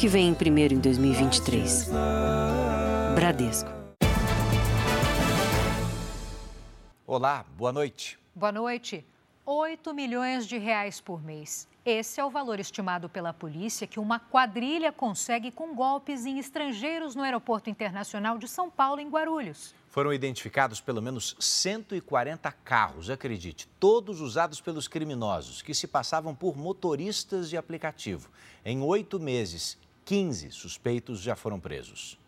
que vem primeiro em 2023. Bradesco. Olá, boa noite. Boa noite. 8 milhões de reais por mês. Esse é o valor estimado pela polícia que uma quadrilha consegue com golpes em estrangeiros no Aeroporto Internacional de São Paulo, em Guarulhos. Foram identificados pelo menos 140 carros, acredite, todos usados pelos criminosos, que se passavam por motoristas de aplicativo. Em oito meses, 15 suspeitos já foram presos.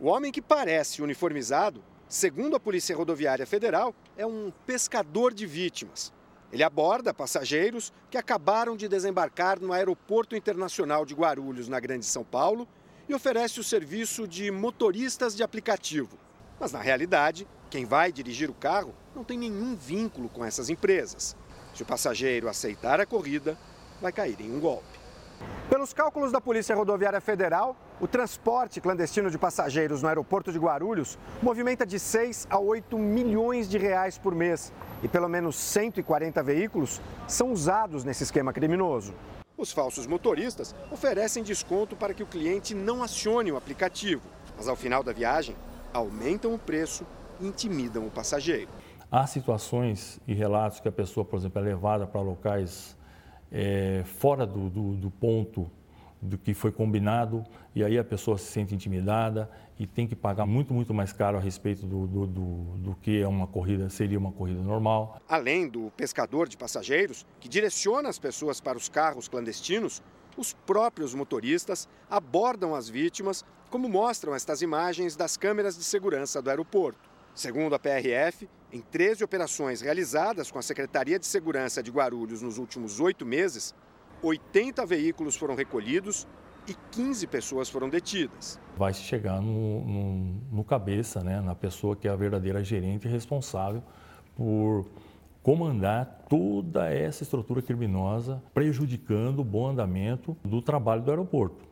O homem que parece uniformizado segundo a Polícia Rodoviária Federal, é um pescador de vítimas. Ele aborda passageiros que acabaram de desembarcar no Aeroporto Internacional de Guarulhos, na Grande São Paulo, e oferece o serviço de motoristas de aplicativo. Mas, na realidade, quem vai dirigir o carro não tem nenhum vínculo com essas empresas. Se o passageiro aceitar a corrida, vai cair em um golpe. Pelos cálculos da Polícia Rodoviária Federal, o transporte clandestino de passageiros no aeroporto de Guarulhos movimenta de 6 a 8 milhões de reais por mês e pelo menos 140 veículos são usados nesse esquema criminoso. Os falsos motoristas oferecem desconto para que o cliente não acione o aplicativo, mas ao final da viagem aumentam o preço e intimidam o passageiro. Há situações e relatos que a pessoa, por exemplo, é levada para locais é, fora do, do, do ponto do que foi combinado e aí a pessoa se sente intimidada e tem que pagar muito, muito mais caro a respeito do, do, do, do, que é uma corrida, seria uma corrida normal. Além do pescador de passageiros, que direciona as pessoas para os carros clandestinos, os próprios motoristas abordam as vítimas, como mostram estas imagens das câmeras de segurança do aeroporto. Segundo a PRF, em 13 operações realizadas com a Secretaria de Segurança de Guarulhos nos últimos oito meses, 80 veículos foram recolhidos e 15 pessoas foram detidas. Vai chegar no, no, no cabeça, né, na pessoa que é a verdadeira gerente responsável por comandar toda essa estrutura criminosa, prejudicando o bom andamento do trabalho do aeroporto.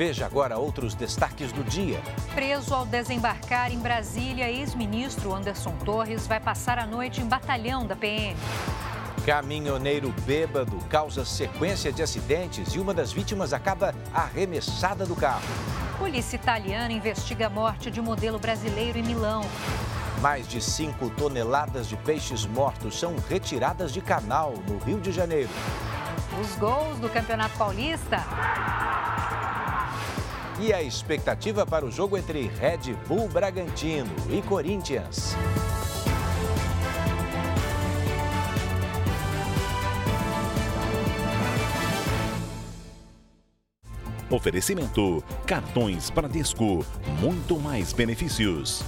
Veja agora outros destaques do dia. Preso ao desembarcar em Brasília, ex-ministro Anderson Torres vai passar a noite em batalhão da PM. Caminhoneiro bêbado causa sequência de acidentes e uma das vítimas acaba arremessada do carro. Polícia italiana investiga a morte de modelo brasileiro em Milão. Mais de 5 toneladas de peixes mortos são retiradas de canal no Rio de Janeiro. Os gols do Campeonato Paulista. E a expectativa para o jogo entre Red Bull Bragantino e Corinthians. Oferecimento: cartões Bradesco, muito mais benefícios.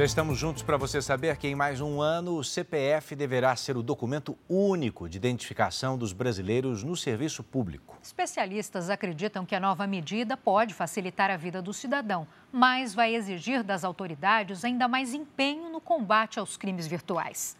Já estamos juntos para você saber que em mais um ano o CPF deverá ser o documento único de identificação dos brasileiros no serviço público. Especialistas acreditam que a nova medida pode facilitar a vida do cidadão, mas vai exigir das autoridades ainda mais empenho no combate aos crimes virtuais.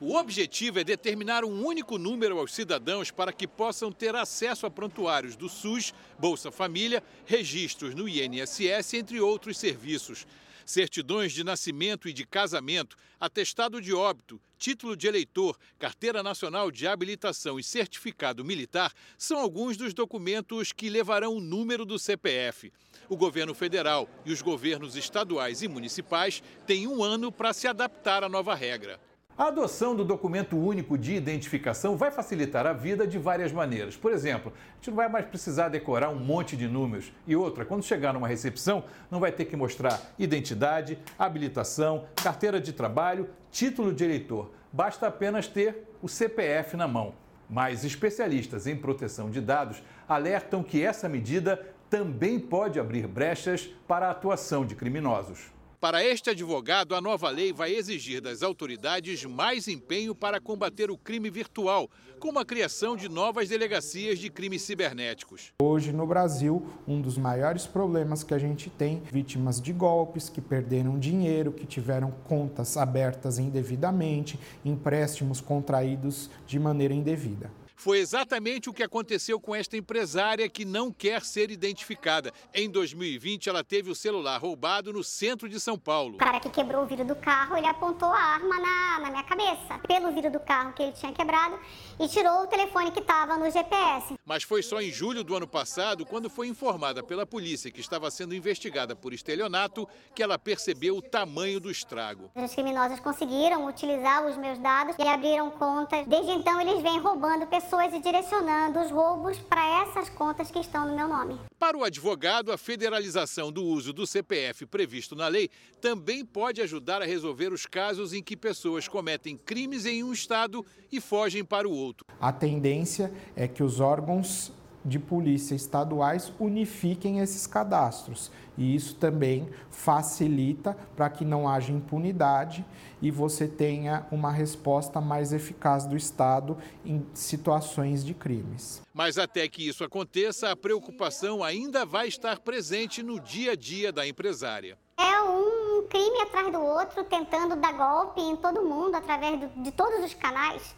O objetivo é determinar um único número aos cidadãos para que possam ter acesso a prontuários do SUS, Bolsa Família, registros no INSS, entre outros serviços certidões de nascimento e de casamento, atestado de óbito, título de eleitor, carteira nacional de habilitação e certificado militar são alguns dos documentos que levarão o número do CPF. O governo federal e os governos estaduais e municipais têm um ano para se adaptar à nova regra. A adoção do documento único de identificação vai facilitar a vida de várias maneiras. Por exemplo, a gente não vai mais precisar decorar um monte de números. E outra, quando chegar numa recepção, não vai ter que mostrar identidade, habilitação, carteira de trabalho, título de eleitor. Basta apenas ter o CPF na mão. Mas especialistas em proteção de dados alertam que essa medida também pode abrir brechas para a atuação de criminosos. Para este advogado, a nova lei vai exigir das autoridades mais empenho para combater o crime virtual, como a criação de novas delegacias de crimes cibernéticos. Hoje, no Brasil, um dos maiores problemas que a gente tem, vítimas de golpes que perderam dinheiro, que tiveram contas abertas indevidamente, empréstimos contraídos de maneira indevida. Foi exatamente o que aconteceu com esta empresária que não quer ser identificada. Em 2020, ela teve o celular roubado no centro de São Paulo. O cara que quebrou o vidro do carro, ele apontou a arma na, na minha cabeça, pelo vidro do carro que ele tinha quebrado, e tirou o telefone que estava no GPS. Mas foi só em julho do ano passado, quando foi informada pela polícia que estava sendo investigada por estelionato, que ela percebeu o tamanho do estrago. Os criminosos conseguiram utilizar os meus dados e abriram contas. Desde então, eles vêm roubando pessoas e direcionando os roubos para essas contas que estão no meu nome. Para o advogado, a federalização do uso do CPF previsto na lei também pode ajudar a resolver os casos em que pessoas cometem crimes em um estado e fogem para o outro. A tendência é que os órgãos de polícia estaduais unifiquem esses cadastros. E isso também facilita para que não haja impunidade e você tenha uma resposta mais eficaz do Estado em situações de crimes. Mas até que isso aconteça, a preocupação ainda vai estar presente no dia a dia da empresária. É um crime atrás do outro, tentando dar golpe em todo mundo, através de todos os canais,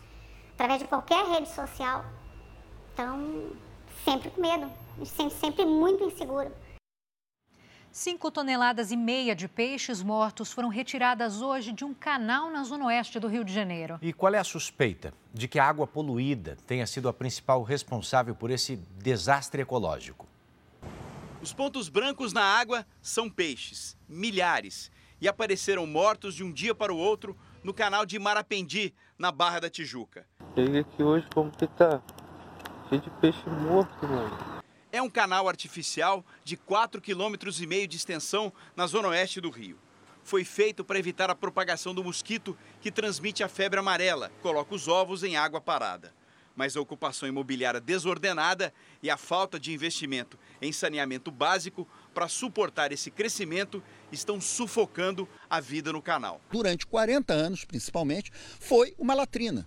através de qualquer rede social. Então, sempre com medo, a gente sente sempre muito inseguro. Cinco toneladas e meia de peixes mortos foram retiradas hoje de um canal na zona oeste do Rio de Janeiro. E qual é a suspeita de que a água poluída tenha sido a principal responsável por esse desastre ecológico? Os pontos brancos na água são peixes, milhares, e apareceram mortos de um dia para o outro no canal de Marapendi, na Barra da Tijuca. Cheguei aqui hoje como que tá? Cheio de peixe morto, mano. É um canal artificial de 4,5 km de extensão na zona oeste do Rio. Foi feito para evitar a propagação do mosquito que transmite a febre amarela, coloca os ovos em água parada. Mas a ocupação imobiliária desordenada e a falta de investimento em saneamento básico para suportar esse crescimento estão sufocando a vida no canal. Durante 40 anos, principalmente, foi uma latrina.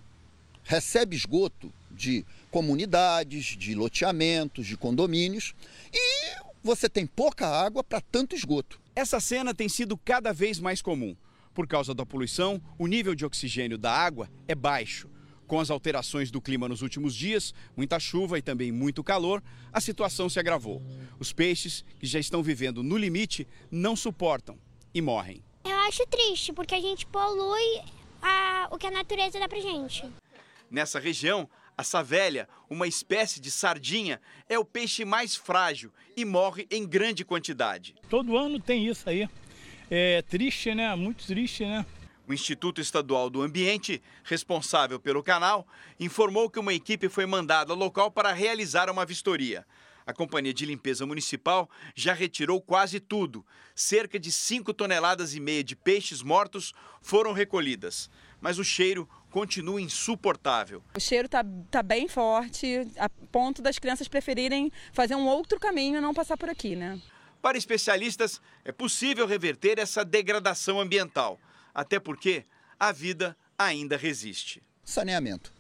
Recebe esgoto de comunidades, de loteamentos, de condomínios e você tem pouca água para tanto esgoto. Essa cena tem sido cada vez mais comum. Por causa da poluição, o nível de oxigênio da água é baixo. Com as alterações do clima nos últimos dias, muita chuva e também muito calor, a situação se agravou. Os peixes, que já estão vivendo no limite, não suportam e morrem. Eu acho triste, porque a gente polui a, o que a natureza dá pra gente. Nessa região, a savelha, uma espécie de sardinha, é o peixe mais frágil e morre em grande quantidade. Todo ano tem isso aí. É triste, né? Muito triste, né? O Instituto Estadual do Ambiente, responsável pelo canal, informou que uma equipe foi mandada ao local para realizar uma vistoria. A Companhia de Limpeza Municipal já retirou quase tudo. Cerca de 5 toneladas e meia de peixes mortos foram recolhidas. Mas o cheiro continua insuportável. O cheiro está tá bem forte, a ponto das crianças preferirem fazer um outro caminho e não passar por aqui, né? Para especialistas, é possível reverter essa degradação ambiental, até porque a vida ainda resiste. Saneamento.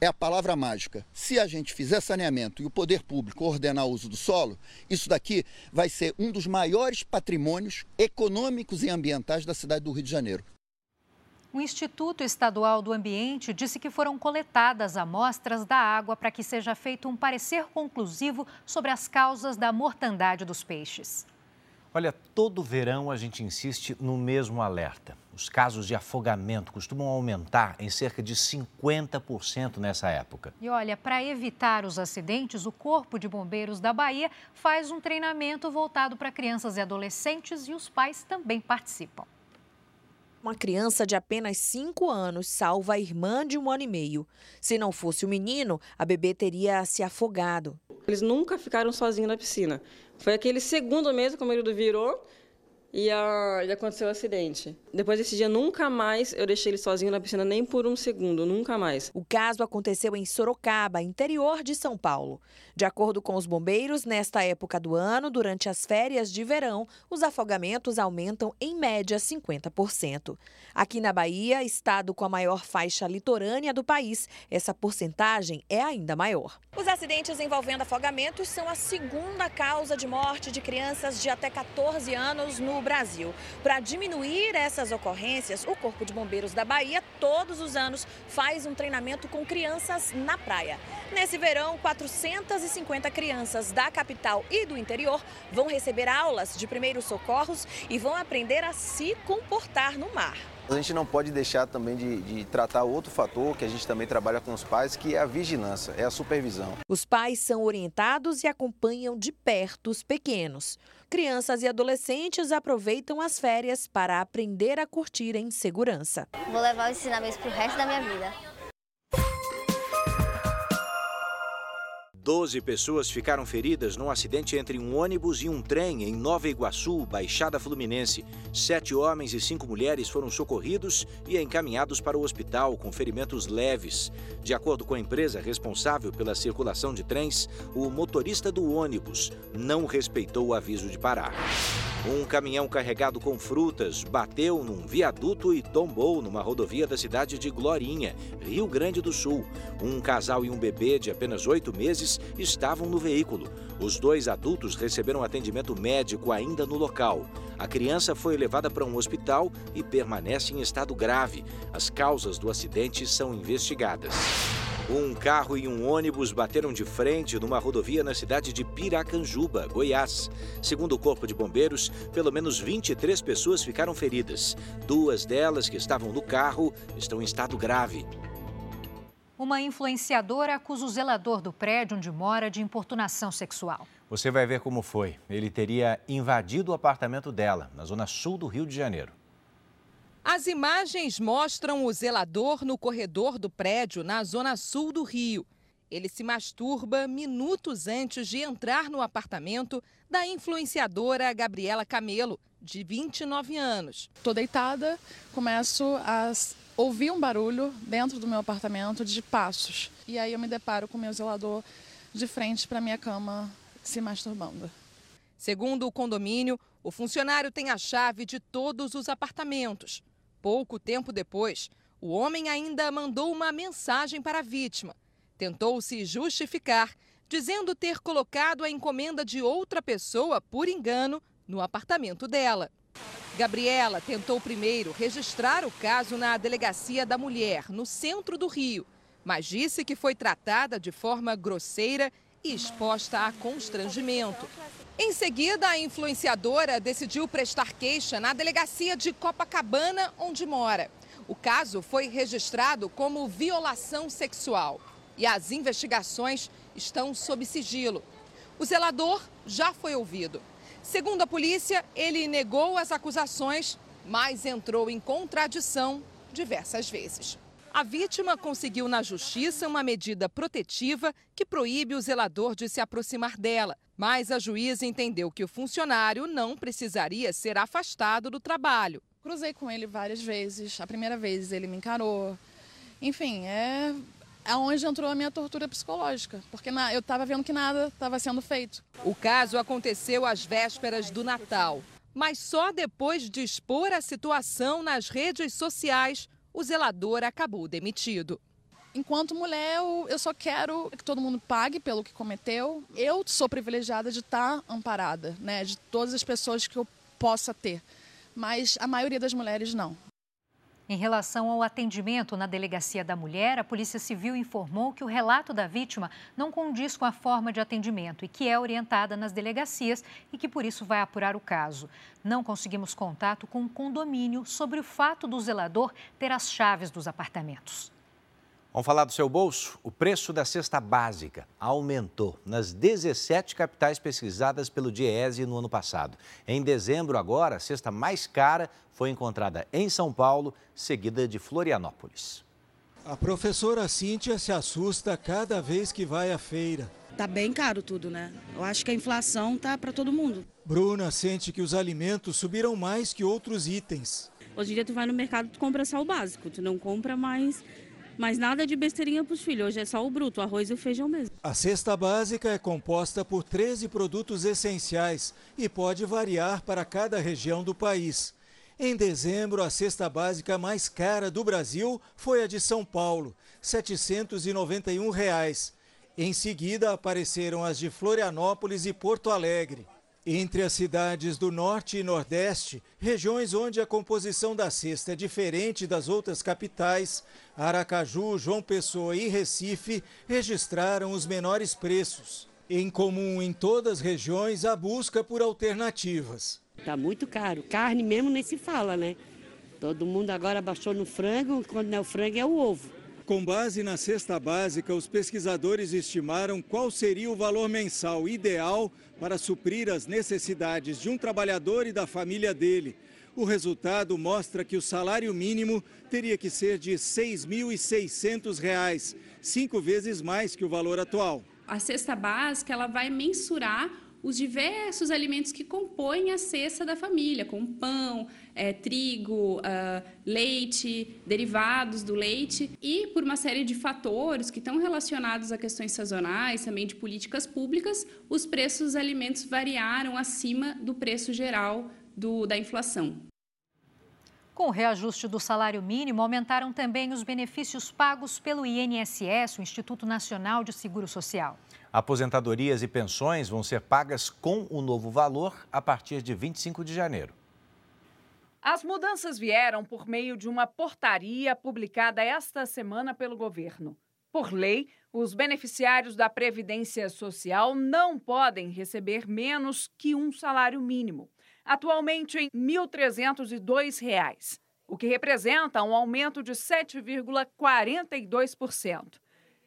É a palavra mágica. Se a gente fizer saneamento e o poder público ordenar o uso do solo, isso daqui vai ser um dos maiores patrimônios econômicos e ambientais da cidade do Rio de Janeiro. O Instituto Estadual do Ambiente disse que foram coletadas amostras da água para que seja feito um parecer conclusivo sobre as causas da mortandade dos peixes. Olha, todo verão a gente insiste no mesmo alerta. Os casos de afogamento costumam aumentar em cerca de 50% nessa época. E olha, para evitar os acidentes, o Corpo de Bombeiros da Bahia faz um treinamento voltado para crianças e adolescentes e os pais também participam. Uma criança de apenas 5 anos salva a irmã de um ano e meio. Se não fosse o menino, a bebê teria se afogado. Eles nunca ficaram sozinhos na piscina. Foi aquele segundo mês que o marido virou e, a, e aconteceu o acidente. Depois desse dia, nunca mais eu deixei ele sozinho na piscina, nem por um segundo, nunca mais. O caso aconteceu em Sorocaba, interior de São Paulo. De acordo com os bombeiros, nesta época do ano, durante as férias de verão, os afogamentos aumentam em média 50%. Aqui na Bahia, estado com a maior faixa litorânea do país, essa porcentagem é ainda maior. Os acidentes envolvendo afogamentos são a segunda causa de morte de crianças de até 14 anos no o Brasil. Para diminuir essas ocorrências, o Corpo de Bombeiros da Bahia, todos os anos, faz um treinamento com crianças na praia. Nesse verão, 450 crianças da capital e do interior vão receber aulas de primeiros socorros e vão aprender a se comportar no mar. A gente não pode deixar também de, de, tratar outro fator que a gente também trabalha com os pais, que é a vigilância, é a supervisão. Os pais são orientados e acompanham de perto os pequenos. Crianças e adolescentes aproveitam as férias para aprender a curtir em segurança. Vou levar os ensinamentos para o resto da minha vida. Doze pessoas ficaram feridas num acidente entre um ônibus e um trem em Nova Iguaçu, Baixada Fluminense. Sete homens e cinco mulheres foram socorridos e encaminhados para o hospital com ferimentos leves. De acordo com a empresa responsável pela circulação de trens, o motorista do ônibus não respeitou o aviso de parar. Um caminhão carregado com frutas bateu num viaduto e tombou numa rodovia da cidade de Glorinha, Rio Grande do Sul. Um casal e um bebê de apenas oito meses estavam no veículo. Os dois adultos receberam atendimento médico ainda no local. A criança foi levada para um hospital e permanece em estado grave. As causas do acidente são investigadas. Um carro e um ônibus bateram de frente numa rodovia na cidade de Piracanjuba, Goiás. Segundo o Corpo de Bombeiros, pelo menos 23 pessoas ficaram feridas. Duas delas que estavam no carro estão em estado grave. Uma influenciadora acusa o zelador do prédio onde mora de importunação sexual. Você vai ver como foi. Ele teria invadido o apartamento dela, na zona sul do Rio de Janeiro. As imagens mostram o zelador no corredor do prédio, na zona sul do Rio. Ele se masturba minutos antes de entrar no apartamento da influenciadora Gabriela Camelo, de 29 anos. Estou deitada, começo a ouvir um barulho dentro do meu apartamento de passos. E aí eu me deparo com o meu zelador de frente para minha cama se masturbando. Segundo o condomínio, o funcionário tem a chave de todos os apartamentos. Pouco tempo depois, o homem ainda mandou uma mensagem para a vítima. Tentou se justificar, dizendo ter colocado a encomenda de outra pessoa, por engano, no apartamento dela. Gabriela tentou primeiro registrar o caso na Delegacia da Mulher, no centro do Rio, mas disse que foi tratada de forma grosseira e exposta a constrangimento. Em seguida, a influenciadora decidiu prestar queixa na delegacia de Copacabana, onde mora. O caso foi registrado como violação sexual e as investigações estão sob sigilo. O zelador já foi ouvido. Segundo a polícia, ele negou as acusações, mas entrou em contradição diversas vezes. A vítima conseguiu na justiça uma medida protetiva que proíbe o zelador de se aproximar dela, mas a juíza entendeu que o funcionário não precisaria ser afastado do trabalho. Cruzei com ele várias vezes. A primeira vez ele me encarou. Enfim, é aonde entrou a minha tortura psicológica, porque eu estava vendo que nada estava sendo feito. O caso aconteceu às vésperas do Natal, mas só depois de expor a situação nas redes sociais, o zelador acabou demitido. Enquanto mulher, eu, eu só quero que todo mundo pague pelo que cometeu. Eu sou privilegiada de estar amparada, né, de todas as pessoas que eu possa ter, mas a maioria das mulheres não. Em relação ao atendimento na Delegacia da Mulher, a Polícia Civil informou que o relato da vítima não condiz com a forma de atendimento e que é orientada nas delegacias e que por isso vai apurar o caso. Não conseguimos contato com o condomínio sobre o fato do zelador ter as chaves dos apartamentos. Vamos falar do seu bolso? O preço da cesta básica aumentou nas 17 capitais pesquisadas pelo Diese no ano passado. Em dezembro, agora, a cesta mais cara foi encontrada em São Paulo, seguida de Florianópolis. A professora Cíntia se assusta cada vez que vai à feira. Tá bem caro tudo, né? Eu acho que a inflação tá para todo mundo. Bruna sente que os alimentos subiram mais que outros itens. Hoje em dia tu vai no mercado, tu compra só o básico, tu não compra mais mas nada de besteirinha para os filhos, hoje é só o bruto, arroz e o feijão mesmo. A cesta básica é composta por 13 produtos essenciais e pode variar para cada região do país. Em dezembro, a cesta básica mais cara do Brasil foi a de São Paulo, 791 reais. Em seguida, apareceram as de Florianópolis e Porto Alegre. Entre as cidades do Norte e Nordeste, regiões onde a composição da cesta é diferente das outras capitais, Aracaju, João Pessoa e Recife registraram os menores preços. Em comum em todas as regiões, a busca por alternativas. Está muito caro. Carne mesmo nem se fala, né? Todo mundo agora baixou no frango, quando não é o frango é o ovo. Com base na cesta básica, os pesquisadores estimaram qual seria o valor mensal ideal para suprir as necessidades de um trabalhador e da família dele. O resultado mostra que o salário mínimo teria que ser de R$ 6.600, cinco vezes mais que o valor atual. A cesta básica ela vai mensurar os diversos alimentos que compõem a cesta da família, como pão, é, trigo, uh, leite, derivados do leite, e por uma série de fatores que estão relacionados a questões sazonais, também de políticas públicas, os preços dos alimentos variaram acima do preço geral do, da inflação. Com o reajuste do salário mínimo, aumentaram também os benefícios pagos pelo INSS, o Instituto Nacional de Seguro Social. Aposentadorias e pensões vão ser pagas com o novo valor a partir de 25 de janeiro. As mudanças vieram por meio de uma portaria publicada esta semana pelo governo. Por lei, os beneficiários da Previdência Social não podem receber menos que um salário mínimo, atualmente em R$ 1.302, o que representa um aumento de 7,42%.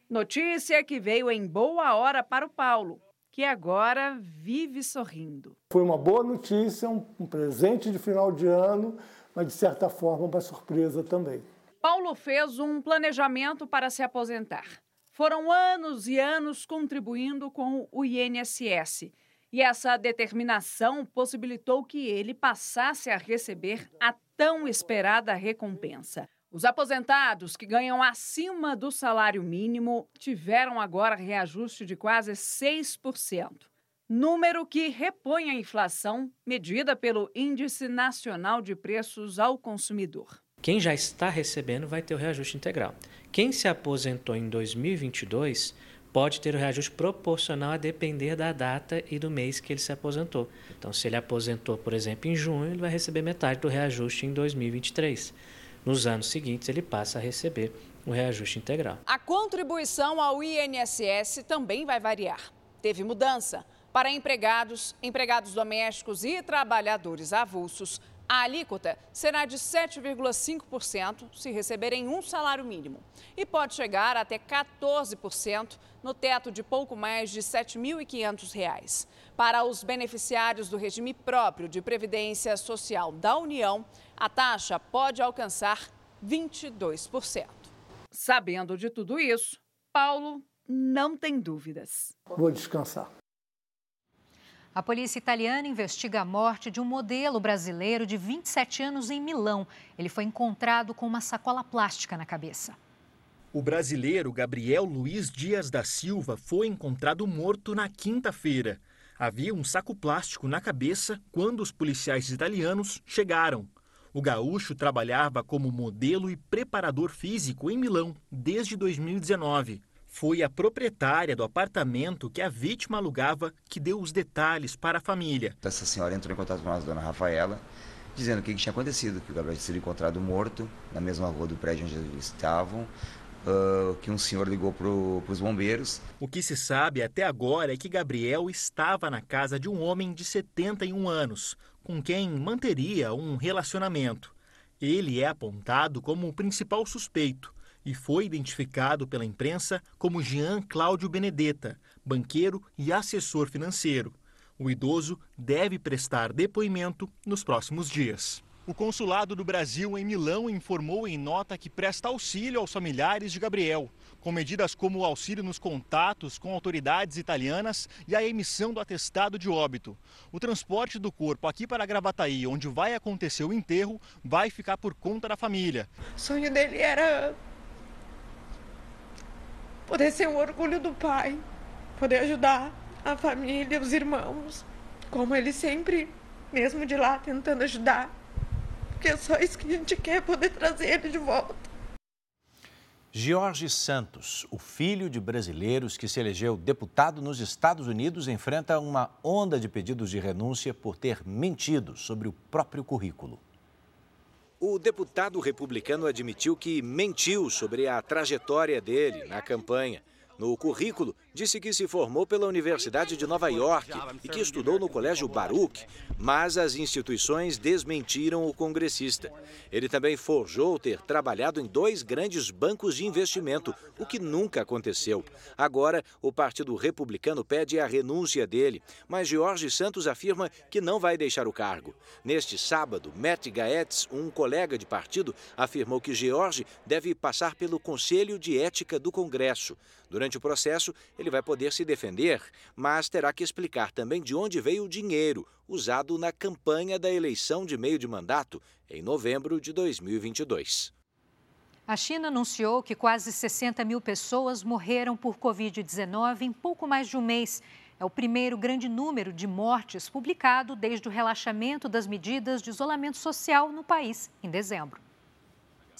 Notícia que veio em boa hora para o Paulo, que agora vive sorrindo. Foi uma boa notícia, um presente de final de ano, mas de certa forma uma surpresa também. Paulo fez um planejamento para se aposentar. Foram anos e anos contribuindo com o INSS. E essa determinação possibilitou que ele passasse a receber a tão esperada recompensa. Os aposentados que ganham acima do salário mínimo tiveram agora reajuste de quase 6%, número que repõe a inflação medida pelo Índice Nacional de Preços ao Consumidor. Quem já está recebendo vai ter o reajuste integral. Quem se aposentou em 2022 pode ter o reajuste proporcional a depender da data e do mês que ele se aposentou. Então, se ele aposentou, por exemplo, em junho, ele vai receber metade do reajuste em 2023. Nos anos seguintes, ele passa a receber o reajuste integral. A contribuição ao INSS também vai variar. Teve mudança. Para empregados, empregados domésticos e trabalhadores avulsos, a alíquota será de 7,5% se receberem um salário mínimo e pode chegar até 14% no teto de pouco mais de R$ 7.500. Para os beneficiários do regime próprio de previdência social da União, a taxa pode alcançar 22%. Sabendo de tudo isso, Paulo não tem dúvidas. Vou descansar. A polícia italiana investiga a morte de um modelo brasileiro de 27 anos em Milão. Ele foi encontrado com uma sacola plástica na cabeça. O brasileiro Gabriel Luiz Dias da Silva foi encontrado morto na quinta-feira. Havia um saco plástico na cabeça quando os policiais italianos chegaram. O gaúcho trabalhava como modelo e preparador físico em Milão desde 2019. Foi a proprietária do apartamento que a vítima alugava que deu os detalhes para a família. Essa senhora entrou em contato com a dona Rafaela, dizendo o que tinha acontecido, que o Gabriel tinha sido encontrado morto na mesma rua do prédio onde eles estavam, uh, que um senhor ligou para os bombeiros. O que se sabe até agora é que Gabriel estava na casa de um homem de 71 anos, com quem manteria um relacionamento. Ele é apontado como o principal suspeito e foi identificado pela imprensa como Jean Cláudio Benedetta, banqueiro e assessor financeiro. O idoso deve prestar depoimento nos próximos dias. O Consulado do Brasil em Milão informou em nota que presta auxílio aos familiares de Gabriel, com medidas como o auxílio nos contatos com autoridades italianas e a emissão do atestado de óbito. O transporte do corpo aqui para Gravataí, onde vai acontecer o enterro, vai ficar por conta da família. O sonho dele era poder ser um orgulho do pai, poder ajudar a família, os irmãos, como ele sempre, mesmo de lá, tentando ajudar. Porque é só isso que a gente quer, poder trazer ele de volta. Jorge Santos, o filho de brasileiros que se elegeu deputado nos Estados Unidos, enfrenta uma onda de pedidos de renúncia por ter mentido sobre o próprio currículo. O deputado republicano admitiu que mentiu sobre a trajetória dele na campanha. No currículo, disse que se formou pela Universidade de Nova York e que estudou no Colégio Baruch, mas as instituições desmentiram o congressista. Ele também forjou ter trabalhado em dois grandes bancos de investimento, o que nunca aconteceu. Agora, o Partido Republicano pede a renúncia dele, mas Jorge Santos afirma que não vai deixar o cargo. Neste sábado, Matt Gaetz, um colega de partido, afirmou que George deve passar pelo Conselho de Ética do Congresso. Durante o processo, ele vai poder se defender, mas terá que explicar também de onde veio o dinheiro usado na campanha da eleição de meio de mandato em novembro de 2022. A China anunciou que quase 60 mil pessoas morreram por Covid-19 em pouco mais de um mês. É o primeiro grande número de mortes publicado desde o relaxamento das medidas de isolamento social no país em dezembro.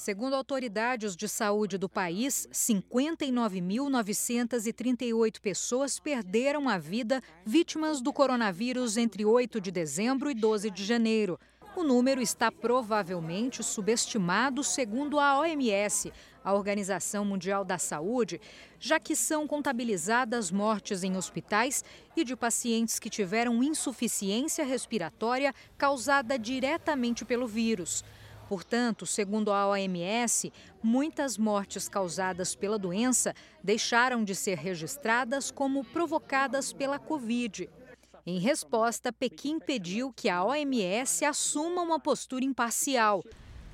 Segundo autoridades de saúde do país, 59.938 pessoas perderam a vida vítimas do coronavírus entre 8 de dezembro e 12 de janeiro. O número está provavelmente subestimado, segundo a OMS, a Organização Mundial da Saúde, já que são contabilizadas mortes em hospitais e de pacientes que tiveram insuficiência respiratória causada diretamente pelo vírus. Portanto, segundo a OMS, muitas mortes causadas pela doença deixaram de ser registradas como provocadas pela Covid. Em resposta, Pequim pediu que a OMS assuma uma postura imparcial.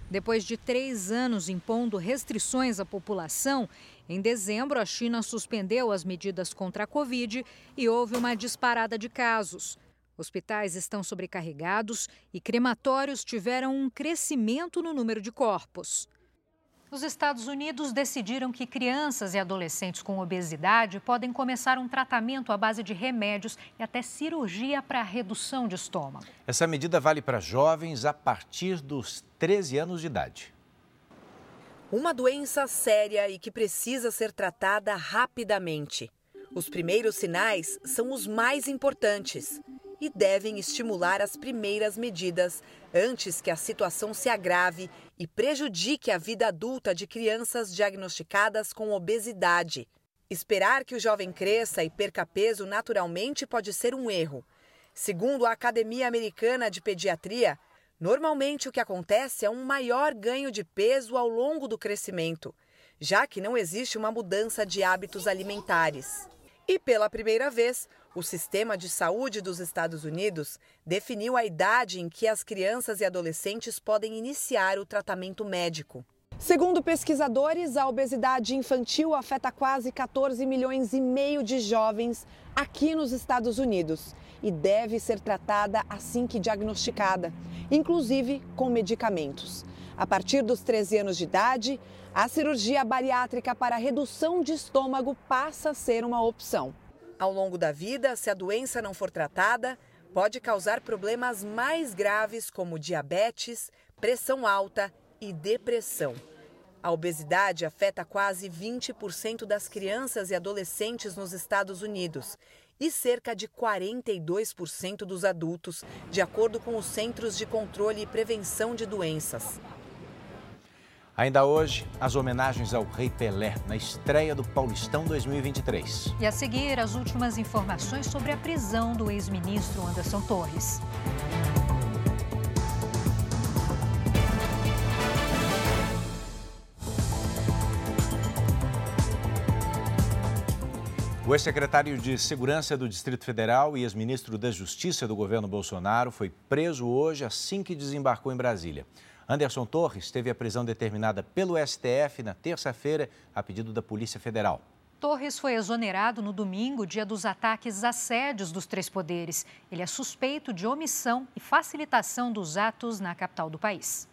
Depois de três anos impondo restrições à população, em dezembro a China suspendeu as medidas contra a Covid e houve uma disparada de casos. Hospitais estão sobrecarregados e crematórios tiveram um crescimento no número de corpos. Os Estados Unidos decidiram que crianças e adolescentes com obesidade podem começar um tratamento à base de remédios e até cirurgia para redução de estômago. Essa medida vale para jovens a partir dos 13 anos de idade. Uma doença séria e que precisa ser tratada rapidamente. Os primeiros sinais são os mais importantes e devem estimular as primeiras medidas antes que a situação se agrave e prejudique a vida adulta de crianças diagnosticadas com obesidade. Esperar que o jovem cresça e perca peso naturalmente pode ser um erro. Segundo a Academia Americana de Pediatria, normalmente o que acontece é um maior ganho de peso ao longo do crescimento, já que não existe uma mudança de hábitos alimentares. E pela primeira vez, o sistema de saúde dos Estados Unidos definiu a idade em que as crianças e adolescentes podem iniciar o tratamento médico. Segundo pesquisadores, a obesidade infantil afeta quase 14 milhões e meio de jovens aqui nos Estados Unidos e deve ser tratada assim que diagnosticada, inclusive com medicamentos. A partir dos 13 anos de idade, a cirurgia bariátrica para redução de estômago passa a ser uma opção. Ao longo da vida, se a doença não for tratada, pode causar problemas mais graves como diabetes, pressão alta e depressão. A obesidade afeta quase 20% das crianças e adolescentes nos Estados Unidos e cerca de 42% dos adultos, de acordo com os Centros de Controle e Prevenção de Doenças. Ainda hoje, as homenagens ao Rei Pelé na estreia do Paulistão 2023. E a seguir, as últimas informações sobre a prisão do ex-ministro Anderson Torres. O ex-secretário de Segurança do Distrito Federal e ex-ministro da Justiça do governo Bolsonaro foi preso hoje assim que desembarcou em Brasília. Anderson Torres teve a prisão determinada pelo STF na terça-feira, a pedido da Polícia Federal. Torres foi exonerado no domingo, dia dos ataques às sedes dos três poderes. Ele é suspeito de omissão e facilitação dos atos na capital do país.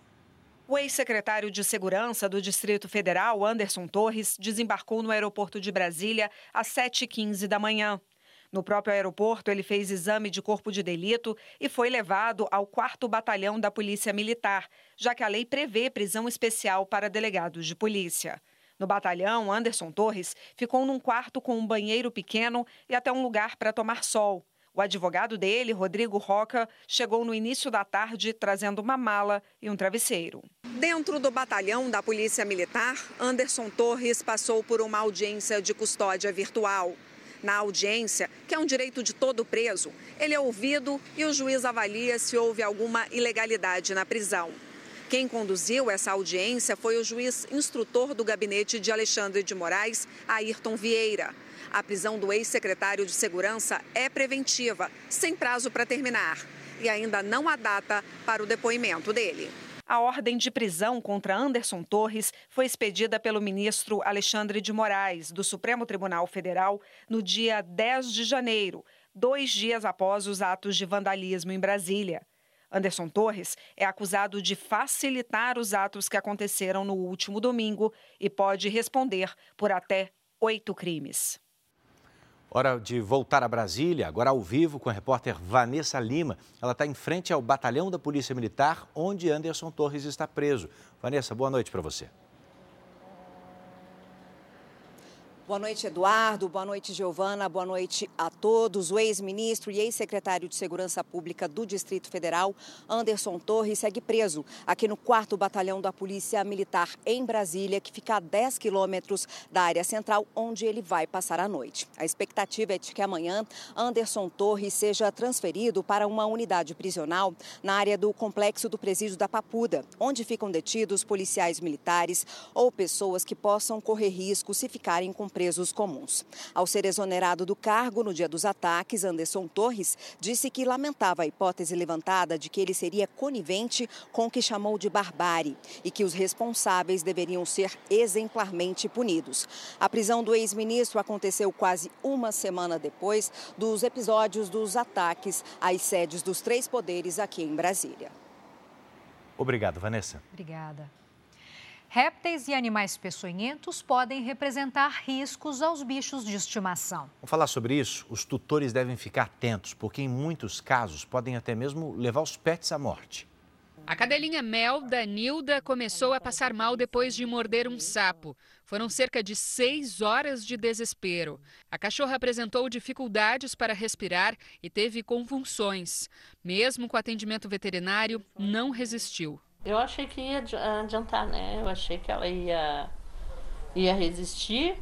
O ex-secretário de Segurança do Distrito Federal, Anderson Torres, desembarcou no aeroporto de Brasília às 7h15 da manhã. No próprio aeroporto, ele fez exame de corpo de delito e foi levado ao 4 Batalhão da Polícia Militar, já que a lei prevê prisão especial para delegados de polícia. No batalhão, Anderson Torres ficou num quarto com um banheiro pequeno e até um lugar para tomar sol. O advogado dele, Rodrigo Roca, chegou no início da tarde trazendo uma mala e um travesseiro. Dentro do batalhão da Polícia Militar, Anderson Torres passou por uma audiência de custódia virtual. Na audiência, que é um direito de todo preso, ele é ouvido e o juiz avalia se houve alguma ilegalidade na prisão. Quem conduziu essa audiência foi o juiz instrutor do gabinete de Alexandre de Moraes, Ayrton Vieira. A prisão do ex-secretário de Segurança é preventiva, sem prazo para terminar. E ainda não há data para o depoimento dele. A ordem de prisão contra Anderson Torres foi expedida pelo ministro Alexandre de Moraes, do Supremo Tribunal Federal, no dia 10 de janeiro, dois dias após os atos de vandalismo em Brasília. Anderson Torres é acusado de facilitar os atos que aconteceram no último domingo e pode responder por até oito crimes. Hora de voltar a Brasília, agora ao vivo com a repórter Vanessa Lima. Ela está em frente ao batalhão da Polícia Militar, onde Anderson Torres está preso. Vanessa, boa noite para você. Boa noite, Eduardo. Boa noite, Giovana. Boa noite a todos. O ex-ministro e ex-secretário de Segurança Pública do Distrito Federal, Anderson Torres, segue preso aqui no 4 Batalhão da Polícia Militar em Brasília, que fica a 10 quilômetros da área central, onde ele vai passar a noite. A expectativa é de que amanhã Anderson Torres seja transferido para uma unidade prisional na área do complexo do Presídio da Papuda, onde ficam detidos policiais militares ou pessoas que possam correr risco se ficarem com presos comuns. Ao ser exonerado do cargo no dia dos ataques, Anderson Torres disse que lamentava a hipótese levantada de que ele seria conivente com o que chamou de barbárie e que os responsáveis deveriam ser exemplarmente punidos. A prisão do ex-ministro aconteceu quase uma semana depois dos episódios dos ataques às sedes dos três poderes aqui em Brasília. Obrigado, Vanessa. Obrigada. Répteis e animais peçonhentos podem representar riscos aos bichos de estimação. Vamos falar sobre isso? Os tutores devem ficar atentos, porque em muitos casos podem até mesmo levar os pets à morte. A cadelinha Mel da Nilda começou a passar mal depois de morder um sapo. Foram cerca de seis horas de desespero. A cachorra apresentou dificuldades para respirar e teve convulsões. Mesmo com atendimento veterinário, não resistiu. Eu achei que ia adiantar, né? Eu achei que ela ia, ia resistir,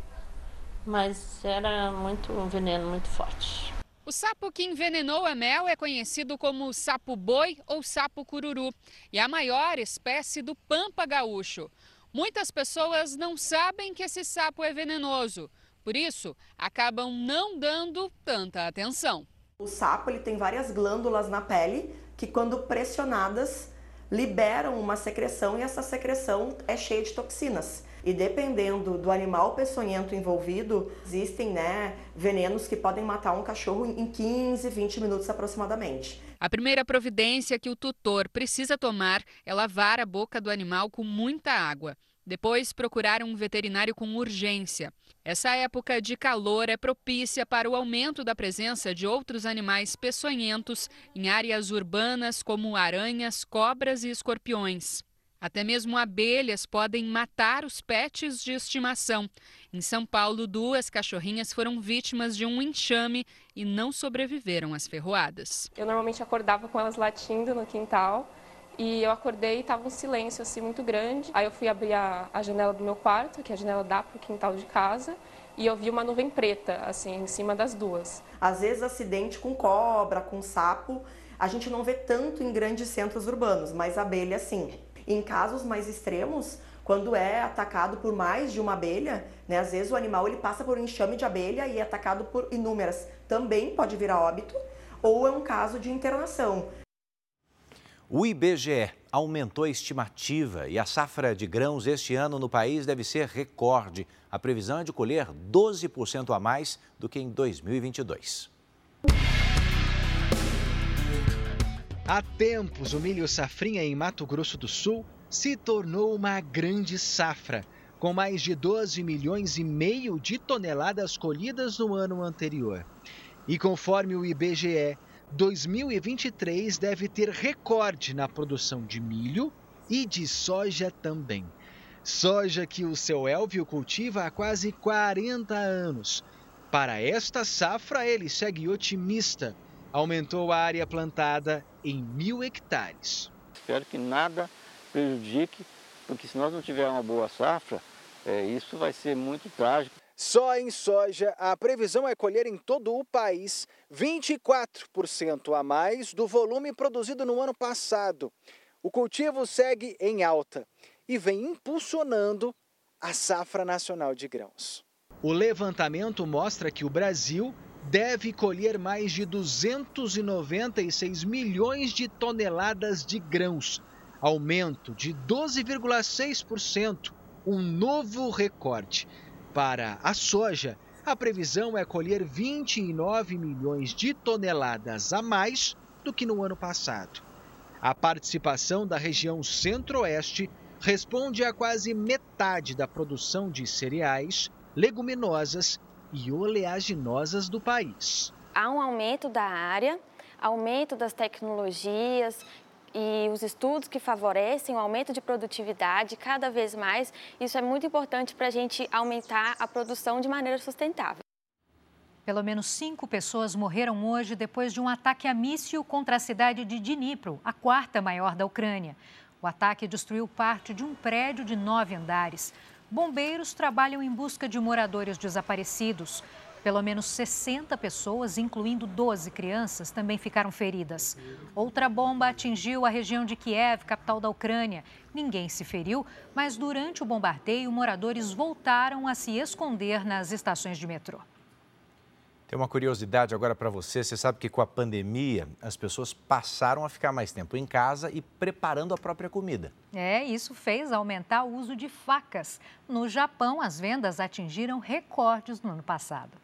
mas era muito um veneno muito forte. O sapo que envenenou a mel é conhecido como sapo-boi ou sapo-cururu e é a maior espécie do pampa gaúcho. Muitas pessoas não sabem que esse sapo é venenoso, por isso acabam não dando tanta atenção. O sapo ele tem várias glândulas na pele que, quando pressionadas, liberam uma secreção e essa secreção é cheia de toxinas. E dependendo do animal peçonhento envolvido, existem né, venenos que podem matar um cachorro em 15, 20 minutos aproximadamente. A primeira providência que o tutor precisa tomar é lavar a boca do animal com muita água. Depois, procurar um veterinário com urgência. Essa época de calor é propícia para o aumento da presença de outros animais peçonhentos em áreas urbanas, como aranhas, cobras e escorpiões. Até mesmo abelhas podem matar os pets de estimação. Em São Paulo, duas cachorrinhas foram vítimas de um enxame e não sobreviveram às ferroadas. Eu normalmente acordava com elas latindo no quintal e eu acordei e estava um silêncio assim muito grande. Aí eu fui abrir a, a janela do meu quarto, que é a janela dá para o quintal de casa, e eu vi uma nuvem preta assim em cima das duas. Às vezes acidente com cobra, com sapo, a gente não vê tanto em grandes centros urbanos, mas abelha sim. Em casos mais extremos, quando é atacado por mais de uma abelha, né, às vezes o animal ele passa por um enxame de abelha e é atacado por inúmeras. Também pode virar óbito, ou é um caso de internação. O IBGE aumentou a estimativa e a safra de grãos este ano no país deve ser recorde. A previsão é de colher 12% a mais do que em 2022. Há tempos, o milho safrinha em Mato Grosso do Sul se tornou uma grande safra, com mais de 12 milhões e meio de toneladas colhidas no ano anterior. E conforme o IBGE, 2023 deve ter recorde na produção de milho e de soja também. Soja que o seu Elvio cultiva há quase 40 anos. Para esta safra, ele segue otimista. Aumentou a área plantada em mil hectares. Espero que nada prejudique, porque se nós não tivermos uma boa safra, é, isso vai ser muito trágico. Só em soja, a previsão é colher em todo o país 24% a mais do volume produzido no ano passado. O cultivo segue em alta e vem impulsionando a safra nacional de grãos. O levantamento mostra que o Brasil deve colher mais de 296 milhões de toneladas de grãos, aumento de 12,6%, um novo recorde. Para a soja, a previsão é colher 29 milhões de toneladas a mais do que no ano passado. A participação da região Centro-Oeste responde a quase metade da produção de cereais, leguminosas e oleaginosas do país. Há um aumento da área, aumento das tecnologias, e os estudos que favorecem o aumento de produtividade cada vez mais, isso é muito importante para a gente aumentar a produção de maneira sustentável. Pelo menos cinco pessoas morreram hoje depois de um ataque a míssil contra a cidade de Dnipro, a quarta maior da Ucrânia. O ataque destruiu parte de um prédio de nove andares. Bombeiros trabalham em busca de moradores desaparecidos. Pelo menos 60 pessoas, incluindo 12 crianças, também ficaram feridas. Outra bomba atingiu a região de Kiev, capital da Ucrânia. Ninguém se feriu, mas durante o bombardeio, moradores voltaram a se esconder nas estações de metrô. Tem uma curiosidade agora para você. Você sabe que com a pandemia as pessoas passaram a ficar mais tempo em casa e preparando a própria comida. É, isso fez aumentar o uso de facas. No Japão, as vendas atingiram recordes no ano passado.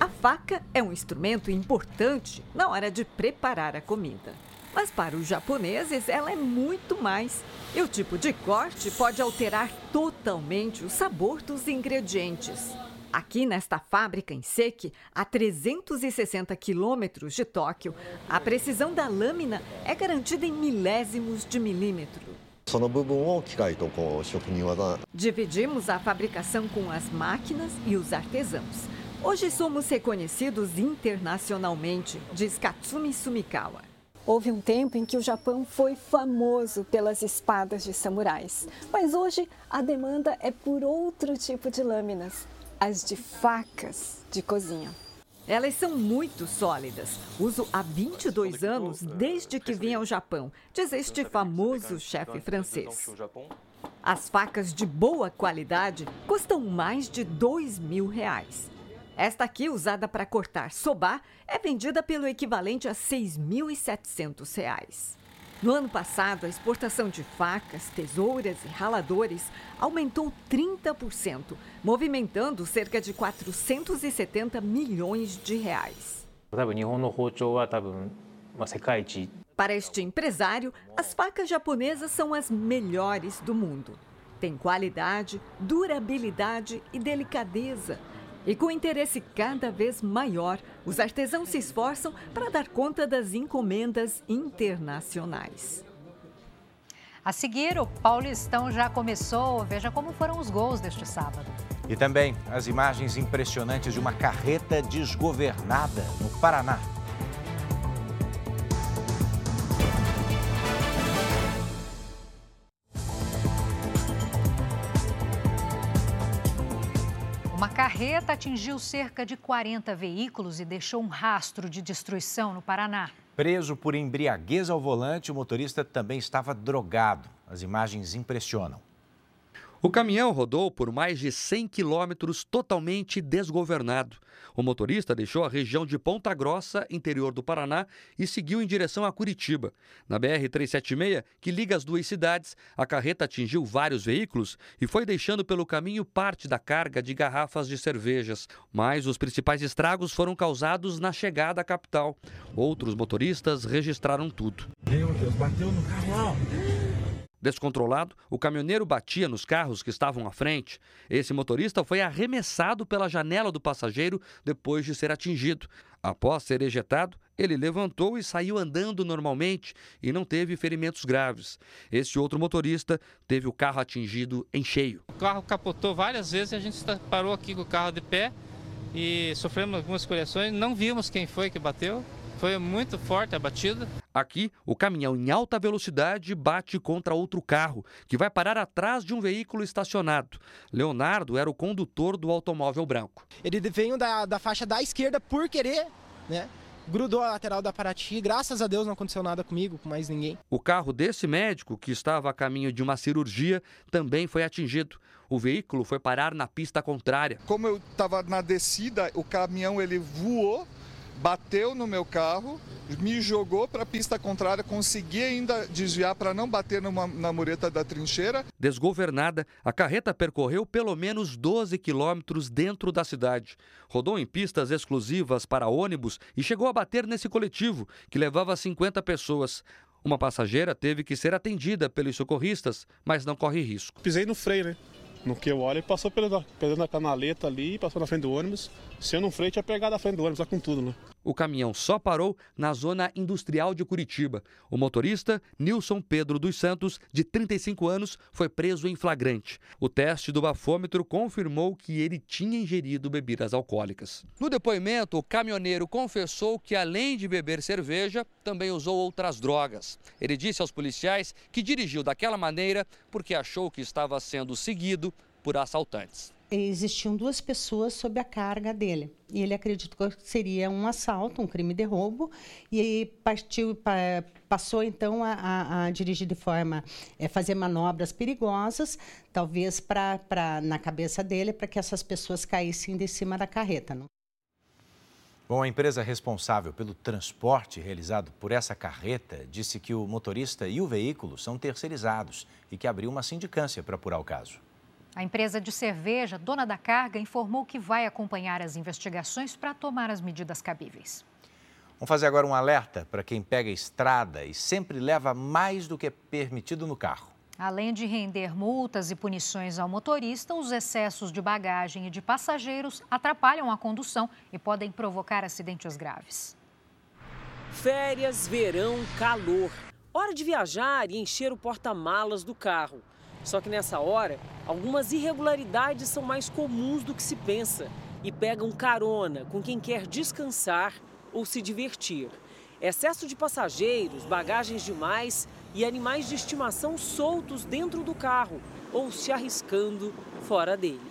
A faca é um instrumento importante na hora de preparar a comida. Mas para os japoneses, ela é muito mais. E o tipo de corte pode alterar totalmente o sabor dos ingredientes. Aqui nesta fábrica em Seki, a 360 quilômetros de Tóquio, a precisão da lâmina é garantida em milésimos de milímetro. Dividimos a fabricação com as máquinas e os artesãos. Hoje somos reconhecidos internacionalmente, diz Katsumi Sumikawa. Houve um tempo em que o Japão foi famoso pelas espadas de samurais, mas hoje a demanda é por outro tipo de lâminas, as de facas de cozinha. Elas são muito sólidas. Uso há 22 anos desde que vim ao Japão, diz este famoso chefe francês. As facas de boa qualidade custam mais de 2 mil reais. Esta aqui, usada para cortar soba, é vendida pelo equivalente a 6.700 reais. No ano passado, a exportação de facas, tesouras e raladores aumentou 30%, movimentando cerca de 470 milhões de reais. Para este empresário, as facas japonesas são as melhores do mundo. Tem qualidade, durabilidade e delicadeza e com interesse cada vez maior, os artesãos se esforçam para dar conta das encomendas internacionais. A seguir, o Paulistão já começou. Veja como foram os gols deste sábado. E também as imagens impressionantes de uma carreta desgovernada no Paraná. Carreta atingiu cerca de 40 veículos e deixou um rastro de destruição no Paraná. Preso por embriaguez ao volante, o motorista também estava drogado. As imagens impressionam. O caminhão rodou por mais de 100 quilômetros totalmente desgovernado. O motorista deixou a região de Ponta Grossa, interior do Paraná, e seguiu em direção a Curitiba. Na BR-376, que liga as duas cidades, a carreta atingiu vários veículos e foi deixando pelo caminho parte da carga de garrafas de cervejas. Mas os principais estragos foram causados na chegada à capital. Outros motoristas registraram tudo. Meu Deus, bateu no carro. Descontrolado, o caminhoneiro batia nos carros que estavam à frente. Esse motorista foi arremessado pela janela do passageiro depois de ser atingido. Após ser ejetado, ele levantou e saiu andando normalmente e não teve ferimentos graves. Esse outro motorista teve o carro atingido em cheio. O carro capotou várias vezes e a gente parou aqui com o carro de pé e sofremos algumas correções. Não vimos quem foi que bateu. Foi muito forte a batida. Aqui, o caminhão em alta velocidade bate contra outro carro, que vai parar atrás de um veículo estacionado. Leonardo era o condutor do automóvel branco. Ele veio da, da faixa da esquerda por querer, né? grudou a lateral da Paraty. Graças a Deus não aconteceu nada comigo, com mais ninguém. O carro desse médico, que estava a caminho de uma cirurgia, também foi atingido. O veículo foi parar na pista contrária. Como eu estava na descida, o caminhão ele voou bateu no meu carro, me jogou para a pista contrária, consegui ainda desviar para não bater numa, na mureta da trincheira. Desgovernada, a carreta percorreu pelo menos 12 quilômetros dentro da cidade. Rodou em pistas exclusivas para ônibus e chegou a bater nesse coletivo, que levava 50 pessoas. Uma passageira teve que ser atendida pelos socorristas, mas não corre risco. Pisei no freio, né? No que eu olho, ele passou pela, pela canaleta ali, passou na frente do ônibus. Se eu não freio, tinha pegado a frente do ônibus, lá com tudo, né? O caminhão só parou na zona industrial de Curitiba. O motorista, Nilson Pedro dos Santos, de 35 anos, foi preso em flagrante. O teste do bafômetro confirmou que ele tinha ingerido bebidas alcoólicas. No depoimento, o caminhoneiro confessou que, além de beber cerveja, também usou outras drogas. Ele disse aos policiais que dirigiu daquela maneira porque achou que estava sendo seguido por assaltantes existiam duas pessoas sob a carga dele. E ele acreditou que seria um assalto, um crime de roubo, e partiu, passou então a, a, a dirigir de forma é, fazer manobras perigosas, talvez para na cabeça dele, para que essas pessoas caíssem de cima da carreta. Não? Bom, a empresa responsável pelo transporte realizado por essa carreta disse que o motorista e o veículo são terceirizados e que abriu uma sindicância para apurar o caso. A empresa de cerveja, dona da carga, informou que vai acompanhar as investigações para tomar as medidas cabíveis. Vamos fazer agora um alerta para quem pega a estrada e sempre leva mais do que é permitido no carro. Além de render multas e punições ao motorista, os excessos de bagagem e de passageiros atrapalham a condução e podem provocar acidentes graves. Férias, verão, calor. Hora de viajar e encher o porta-malas do carro. Só que nessa hora, algumas irregularidades são mais comuns do que se pensa e pegam carona com quem quer descansar ou se divertir. Excesso de passageiros, bagagens demais e animais de estimação soltos dentro do carro ou se arriscando fora dele.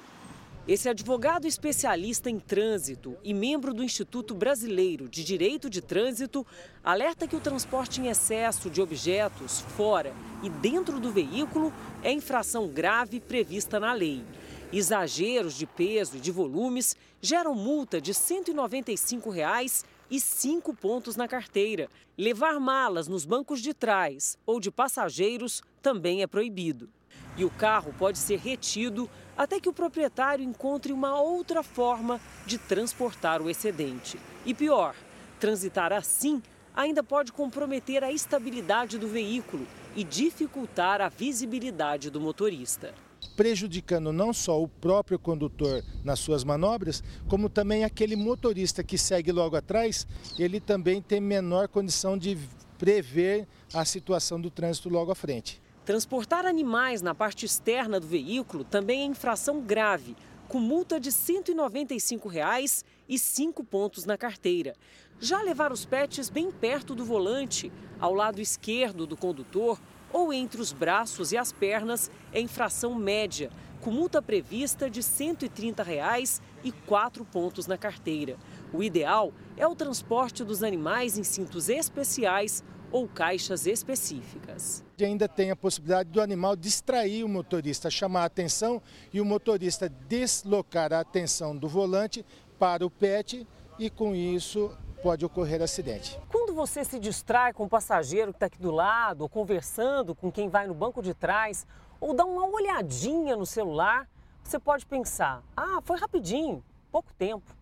Esse advogado especialista em trânsito e membro do Instituto Brasileiro de Direito de Trânsito alerta que o transporte em excesso de objetos fora e dentro do veículo é infração grave prevista na lei. Exageros de peso e de volumes geram multa de 195 reais e cinco pontos na carteira. Levar malas nos bancos de trás ou de passageiros também é proibido. E o carro pode ser retido até que o proprietário encontre uma outra forma de transportar o excedente. E pior, transitar assim ainda pode comprometer a estabilidade do veículo e dificultar a visibilidade do motorista. Prejudicando não só o próprio condutor nas suas manobras, como também aquele motorista que segue logo atrás, ele também tem menor condição de prever a situação do trânsito logo à frente. Transportar animais na parte externa do veículo também é infração grave, com multa de 195 reais e 5 pontos na carteira. Já levar os pets bem perto do volante, ao lado esquerdo do condutor ou entre os braços e as pernas é infração média, com multa prevista de 130 reais e 4 pontos na carteira. O ideal é o transporte dos animais em cintos especiais ou caixas específicas. E ainda tem a possibilidade do animal distrair o motorista, chamar a atenção e o motorista deslocar a atenção do volante para o pet e com isso pode ocorrer acidente. Quando você se distrai com o passageiro que está aqui do lado, ou conversando com quem vai no banco de trás, ou dá uma olhadinha no celular, você pode pensar: ah, foi rapidinho, pouco tempo.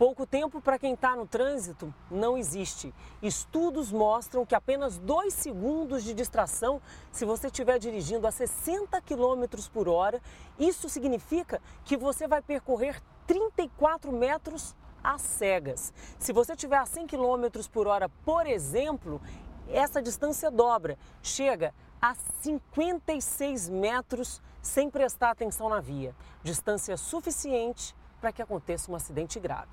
Pouco tempo para quem está no trânsito não existe. Estudos mostram que apenas dois segundos de distração, se você estiver dirigindo a 60 km por hora, isso significa que você vai percorrer 34 metros às cegas. Se você tiver a 100 km por hora, por exemplo, essa distância dobra, chega a 56 metros sem prestar atenção na via. Distância suficiente para que aconteça um acidente grave.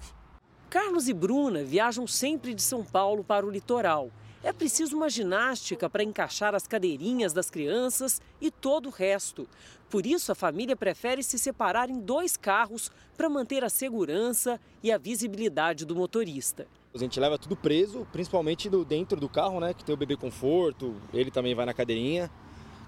Carlos e Bruna viajam sempre de São Paulo para o litoral. É preciso uma ginástica para encaixar as cadeirinhas das crianças e todo o resto. Por isso, a família prefere se separar em dois carros para manter a segurança e a visibilidade do motorista. A gente leva tudo preso, principalmente do, dentro do carro, né? Que tem o bebê conforto, ele também vai na cadeirinha.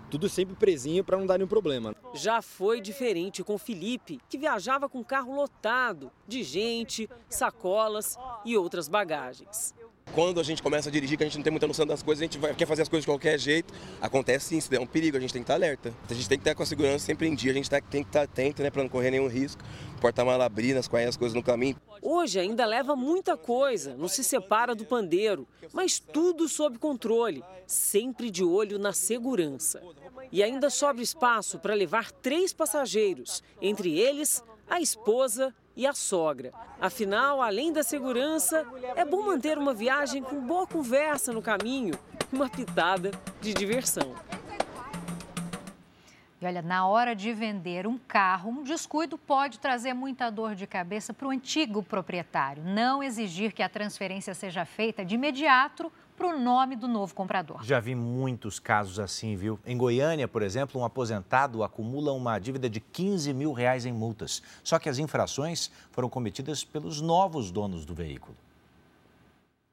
Tudo sempre presinho para não dar nenhum problema. Já foi diferente com Felipe, que viajava com carro lotado de gente, sacolas e outras bagagens. Quando a gente começa a dirigir, que a gente não tem muita noção das coisas, a gente vai, quer fazer as coisas de qualquer jeito, acontece sim, se der um perigo, a gente tem que estar alerta. A gente tem que estar com a segurança sempre em dia, a gente tem que estar atento, né, para não correr nenhum risco. Porta-mala abrir, nas as coisas no caminho. Hoje ainda leva muita coisa, não se separa do pandeiro, mas tudo sob controle, sempre de olho na segurança. E ainda sobra espaço para levar três passageiros, entre eles a esposa e a sogra. Afinal, além da segurança, é bom manter uma viagem com boa conversa no caminho, uma pitada de diversão. E olha, na hora de vender um carro, um descuido pode trazer muita dor de cabeça para o antigo proprietário. Não exigir que a transferência seja feita de imediato para o nome do novo comprador. Já vi muitos casos assim, viu? Em Goiânia, por exemplo, um aposentado acumula uma dívida de 15 mil reais em multas. Só que as infrações foram cometidas pelos novos donos do veículo.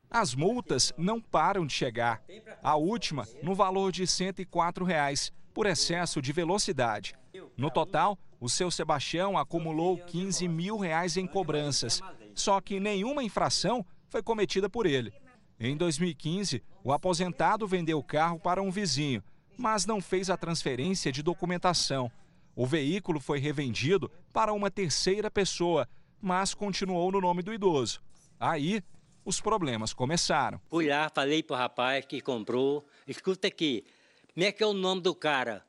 As multas não param de chegar. A última, no valor de R$ 104. Reais por excesso de velocidade. No total, o seu Sebastião acumulou 15 mil reais em cobranças, só que nenhuma infração foi cometida por ele. Em 2015, o aposentado vendeu o carro para um vizinho, mas não fez a transferência de documentação. O veículo foi revendido para uma terceira pessoa, mas continuou no nome do idoso. Aí, os problemas começaram. Fui lá, falei para o rapaz que comprou: escuta aqui, como é que é o nome do cara?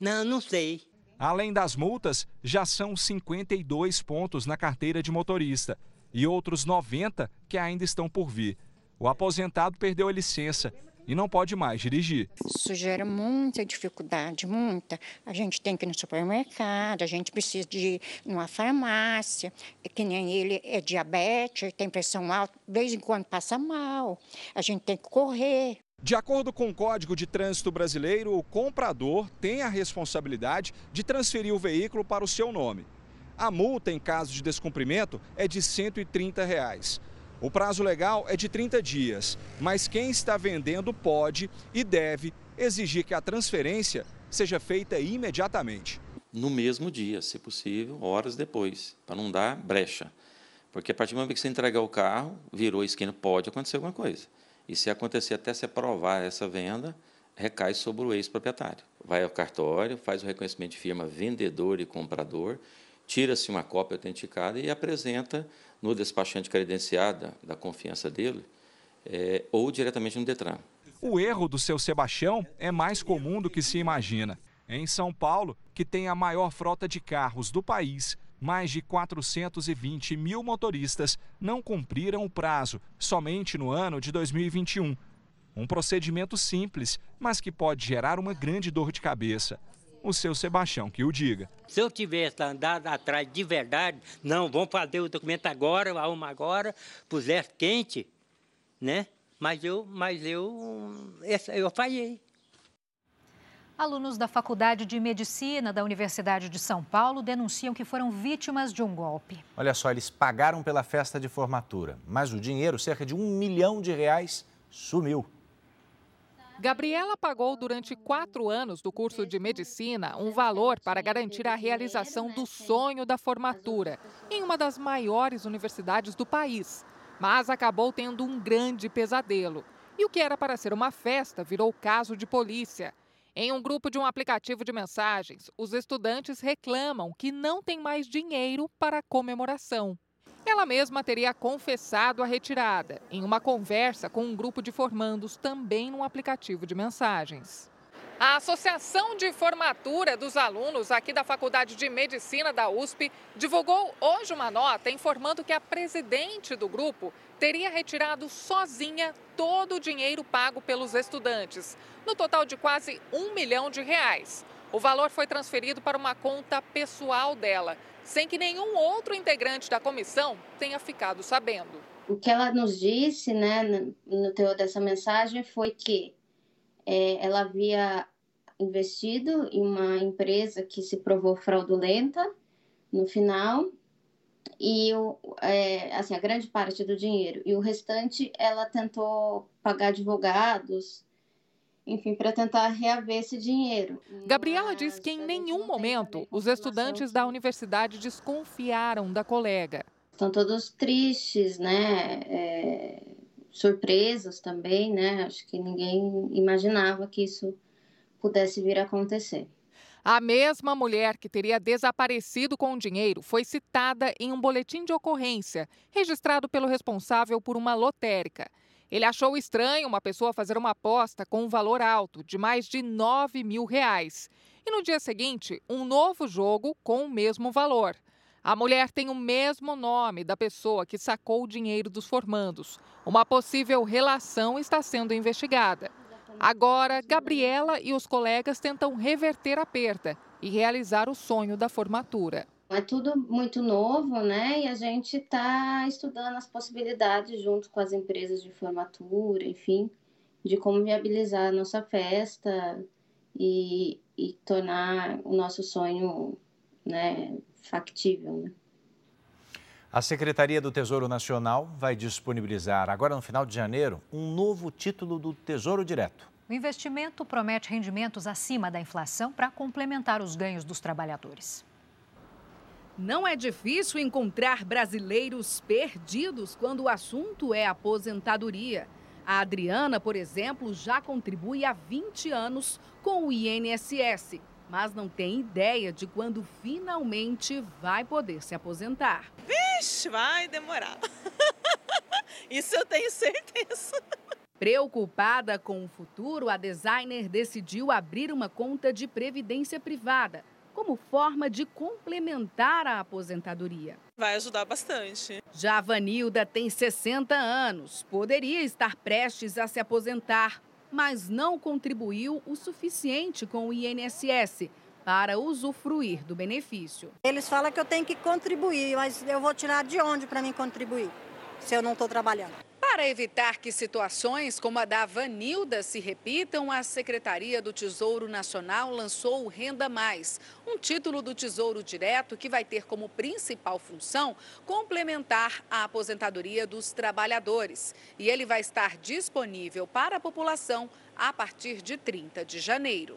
Não, não sei. Além das multas, já são 52 pontos na carteira de motorista e outros 90 que ainda estão por vir. O aposentado perdeu a licença e não pode mais dirigir. Isso gera muita dificuldade, muita. A gente tem que ir no supermercado, a gente precisa de ir numa farmácia, que nem ele é diabetes, tem pressão alta, de vez em quando passa mal. A gente tem que correr. De acordo com o Código de Trânsito Brasileiro, o comprador tem a responsabilidade de transferir o veículo para o seu nome. A multa em caso de descumprimento é de 130 reais. O prazo legal é de 30 dias, mas quem está vendendo pode e deve exigir que a transferência seja feita imediatamente. No mesmo dia, se possível, horas depois, para não dar brecha. Porque a partir do momento que você entregar o carro, virou a esquina, pode acontecer alguma coisa. E se acontecer até se aprovar essa venda, recai sobre o ex-proprietário. Vai ao cartório, faz o reconhecimento de firma vendedor e comprador, tira-se uma cópia autenticada e apresenta no despachante credenciado da confiança dele é, ou diretamente no Detran. O erro do seu Sebastião é mais comum do que se imagina. Em São Paulo, que tem a maior frota de carros do país, mais de 420 mil motoristas não cumpriram o prazo somente no ano de 2021. Um procedimento simples, mas que pode gerar uma grande dor de cabeça. O seu Sebastião que o diga. Se eu tivesse andado atrás de verdade, não, vamos fazer o documento agora, arruma agora, pusesse quente, né? Mas eu, mas eu, eu falhei. Alunos da Faculdade de Medicina da Universidade de São Paulo denunciam que foram vítimas de um golpe. Olha só, eles pagaram pela festa de formatura, mas o dinheiro, cerca de um milhão de reais, sumiu. Gabriela pagou durante quatro anos do curso de medicina um valor para garantir a realização do sonho da formatura em uma das maiores universidades do país, mas acabou tendo um grande pesadelo. E o que era para ser uma festa virou caso de polícia. Em um grupo de um aplicativo de mensagens, os estudantes reclamam que não tem mais dinheiro para a comemoração. Ela mesma teria confessado a retirada em uma conversa com um grupo de formandos também num aplicativo de mensagens. A Associação de Formatura dos Alunos aqui da Faculdade de Medicina da USP divulgou hoje uma nota informando que a presidente do grupo teria retirado sozinha todo o dinheiro pago pelos estudantes, no total de quase um milhão de reais. O valor foi transferido para uma conta pessoal dela, sem que nenhum outro integrante da comissão tenha ficado sabendo. O que ela nos disse, né, no teor dessa mensagem, foi que é, ela havia investido em uma empresa que se provou fraudulenta no final e o, é, assim a grande parte do dinheiro e o restante ela tentou pagar advogados enfim, para tentar reaver esse dinheiro. Gabriela diz que em nenhum momento os estudantes da universidade desconfiaram da colega. Estão todos tristes, né? É, surpresos também, né? Acho que ninguém imaginava que isso pudesse vir a acontecer. A mesma mulher que teria desaparecido com o dinheiro foi citada em um boletim de ocorrência, registrado pelo responsável por uma lotérica. Ele achou estranho uma pessoa fazer uma aposta com um valor alto, de mais de 9 mil reais. E no dia seguinte, um novo jogo com o mesmo valor. A mulher tem o mesmo nome da pessoa que sacou o dinheiro dos formandos. Uma possível relação está sendo investigada. Agora, Gabriela e os colegas tentam reverter a perda e realizar o sonho da formatura. É tudo muito novo, né? E a gente está estudando as possibilidades junto com as empresas de formatura, enfim, de como viabilizar a nossa festa e, e tornar o nosso sonho né, factível. Né? A Secretaria do Tesouro Nacional vai disponibilizar, agora no final de janeiro, um novo título do Tesouro Direto. O investimento promete rendimentos acima da inflação para complementar os ganhos dos trabalhadores. Não é difícil encontrar brasileiros perdidos quando o assunto é aposentadoria. A Adriana, por exemplo, já contribui há 20 anos com o INSS mas não tem ideia de quando finalmente vai poder se aposentar. Vixe, vai demorar. Isso eu tenho certeza. Preocupada com o futuro, a designer decidiu abrir uma conta de previdência privada como forma de complementar a aposentadoria. Vai ajudar bastante. Já a Vanilda tem 60 anos, poderia estar prestes a se aposentar, mas não contribuiu o suficiente com o INSS para usufruir do benefício. Eles falam que eu tenho que contribuir, mas eu vou tirar de onde para mim contribuir, se eu não estou trabalhando? Para evitar que situações como a da Vanilda se repitam, a Secretaria do Tesouro Nacional lançou o Renda Mais, um título do Tesouro Direto que vai ter como principal função complementar a aposentadoria dos trabalhadores. E ele vai estar disponível para a população a partir de 30 de janeiro.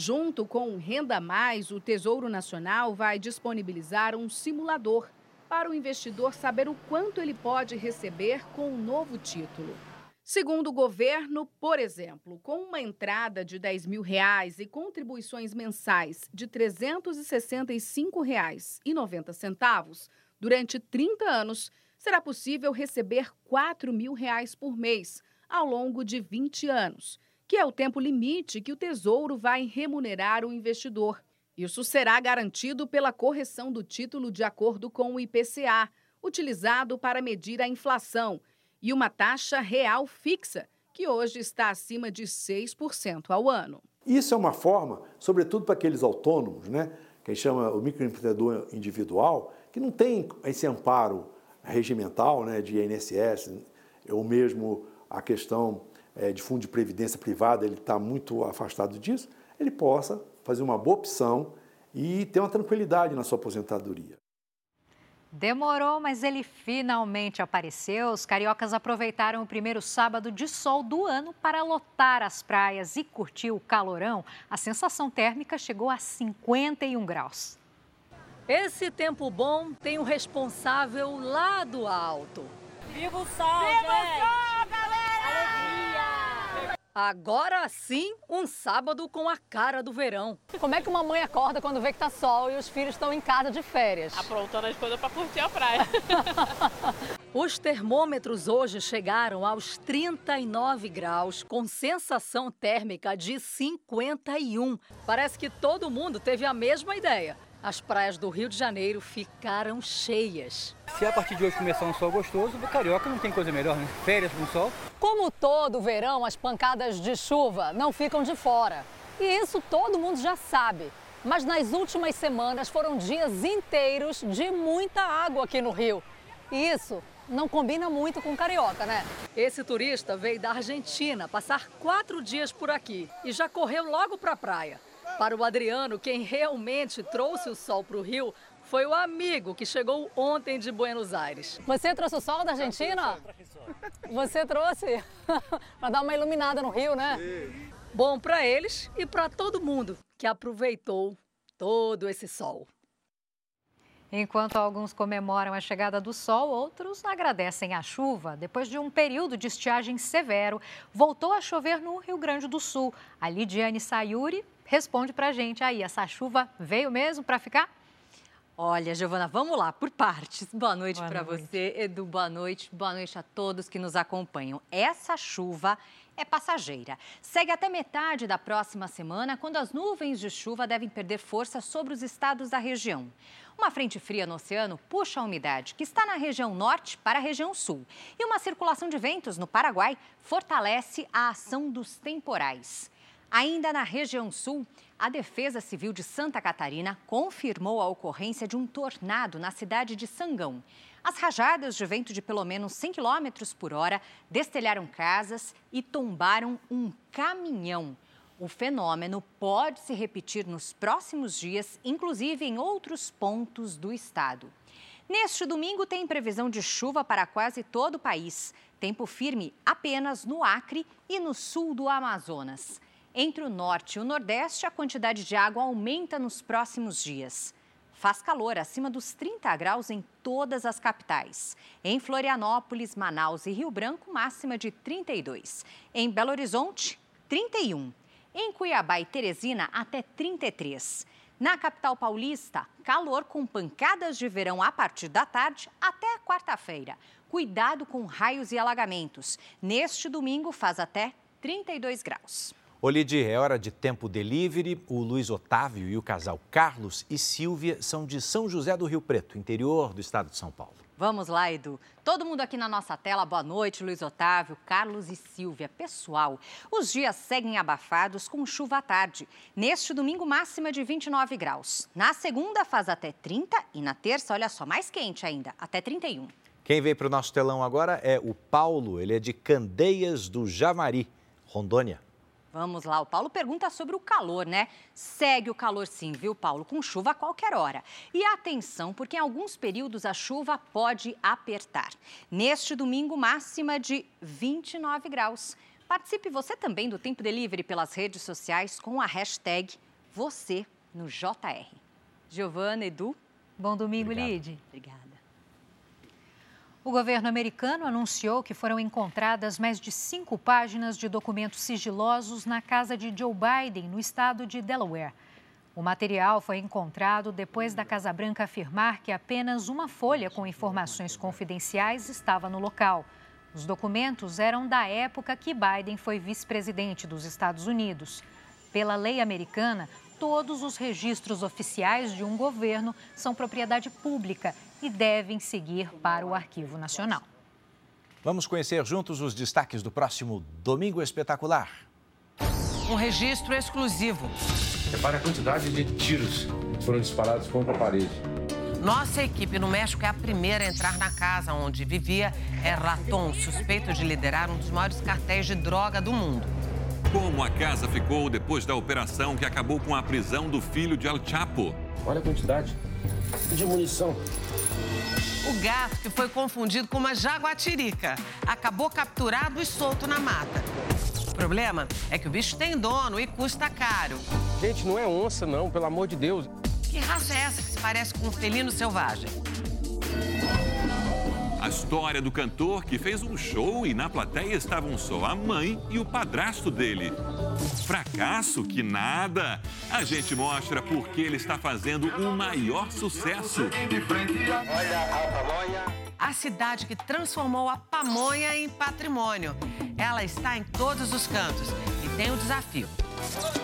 Junto com o Renda Mais, o Tesouro Nacional vai disponibilizar um simulador para o investidor saber o quanto ele pode receber com o um novo título. Segundo o governo, por exemplo, com uma entrada de 10 mil reais e contribuições mensais de R$ 365,90 durante 30 anos, será possível receber 4 mil reais por mês ao longo de 20 anos, que é o tempo limite que o Tesouro vai remunerar o investidor. Isso será garantido pela correção do título de acordo com o IPCA, utilizado para medir a inflação, e uma taxa real fixa, que hoje está acima de 6% ao ano. Isso é uma forma, sobretudo para aqueles autônomos, né, que chama o microempreendedor individual, que não tem esse amparo regimental né, de INSS, ou mesmo a questão é, de fundo de previdência privada, ele está muito afastado disso, ele possa fazer uma boa opção e ter uma tranquilidade na sua aposentadoria. Demorou, mas ele finalmente apareceu. Os cariocas aproveitaram o primeiro sábado de sol do ano para lotar as praias e curtir o calorão. A sensação térmica chegou a 51 graus. Esse tempo bom tem o um responsável lá do alto. Viva o sol, Viva gente! o sol! Agora sim, um sábado com a cara do verão. Como é que uma mãe acorda quando vê que tá sol e os filhos estão em casa de férias? Aprontando as coisas para curtir a praia. os termômetros hoje chegaram aos 39 graus, com sensação térmica de 51. Parece que todo mundo teve a mesma ideia. As praias do Rio de Janeiro ficaram cheias. Se a partir de hoje começar um sol gostoso, o carioca não tem coisa melhor, né? Férias com sol. Como todo verão, as pancadas de chuva não ficam de fora. E isso todo mundo já sabe. Mas nas últimas semanas foram dias inteiros de muita água aqui no Rio. E isso não combina muito com carioca, né? Esse turista veio da Argentina passar quatro dias por aqui e já correu logo para a praia. Para o Adriano, quem realmente trouxe o sol para o Rio foi o amigo que chegou ontem de Buenos Aires. Você trouxe o sol da Argentina? Você trouxe para dar uma iluminada no Rio, né? Bom para eles e para todo mundo que aproveitou todo esse sol. Enquanto alguns comemoram a chegada do sol, outros agradecem a chuva. Depois de um período de estiagem severo, voltou a chover no Rio Grande do Sul. A Lidiane Sayuri responde para a gente aí, essa chuva veio mesmo para ficar? Olha, Giovana, vamos lá, por partes. Boa noite para você, Edu, boa noite. Boa noite a todos que nos acompanham. Essa chuva é passageira. Segue até metade da próxima semana, quando as nuvens de chuva devem perder força sobre os estados da região. Uma frente fria no oceano puxa a umidade que está na região norte para a região sul. E uma circulação de ventos no Paraguai fortalece a ação dos temporais. Ainda na região sul, a Defesa Civil de Santa Catarina confirmou a ocorrência de um tornado na cidade de Sangão. As rajadas de vento de pelo menos 100 km por hora destelharam casas e tombaram um caminhão. O fenômeno pode se repetir nos próximos dias, inclusive em outros pontos do estado. Neste domingo, tem previsão de chuva para quase todo o país. Tempo firme apenas no Acre e no sul do Amazonas. Entre o norte e o nordeste, a quantidade de água aumenta nos próximos dias. Faz calor acima dos 30 graus em todas as capitais. Em Florianópolis, Manaus e Rio Branco, máxima de 32. Em Belo Horizonte, 31. Em Cuiabá e Teresina, até 33. Na capital paulista, calor com pancadas de verão a partir da tarde até quarta-feira. Cuidado com raios e alagamentos. Neste domingo, faz até 32 graus. Olide, é hora de tempo delivery. O Luiz Otávio e o casal Carlos e Silvia são de São José do Rio Preto, interior do estado de São Paulo. Vamos lá, Edu. Todo mundo aqui na nossa tela, boa noite, Luiz Otávio, Carlos e Silvia. Pessoal, os dias seguem abafados com chuva à tarde. Neste domingo, máxima de 29 graus. Na segunda, faz até 30 e na terça, olha só, mais quente ainda, até 31. Quem veio para o nosso telão agora é o Paulo, ele é de Candeias do Javari, Rondônia. Vamos lá, o Paulo pergunta sobre o calor, né? Segue o calor sim, viu, Paulo? Com chuva a qualquer hora. E atenção, porque em alguns períodos a chuva pode apertar. Neste domingo, máxima de 29 graus. Participe você também do Tempo Delivery pelas redes sociais com a hashtag você no JR. Giovana, Edu. Bom domingo, Lid. Obrigada. O governo americano anunciou que foram encontradas mais de cinco páginas de documentos sigilosos na casa de Joe Biden, no estado de Delaware. O material foi encontrado depois da Casa Branca afirmar que apenas uma folha com informações confidenciais estava no local. Os documentos eram da época que Biden foi vice-presidente dos Estados Unidos. Pela lei americana, todos os registros oficiais de um governo são propriedade pública e devem seguir para o Arquivo Nacional. Vamos conhecer juntos os destaques do próximo Domingo Espetacular. Um registro exclusivo. Repare a quantidade de tiros que foram disparados contra a parede. Nossa equipe no México é a primeira a entrar na casa onde vivia Erlaton, suspeito de liderar um dos maiores cartéis de droga do mundo. Como a casa ficou depois da operação que acabou com a prisão do filho de El Chapo. Olha a quantidade de munição. O gato, que foi confundido com uma jaguatirica, acabou capturado e solto na mata. O problema é que o bicho tem dono e custa caro. Gente, não é onça, não, pelo amor de Deus. Que raça é essa que se parece com um felino selvagem? A história do cantor que fez um show e na plateia estavam só a mãe e o padrasto dele. Fracasso que nada! A gente mostra por que ele está fazendo o maior sucesso. A cidade que transformou a pamonha em patrimônio. Ela está em todos os cantos e tem um desafio.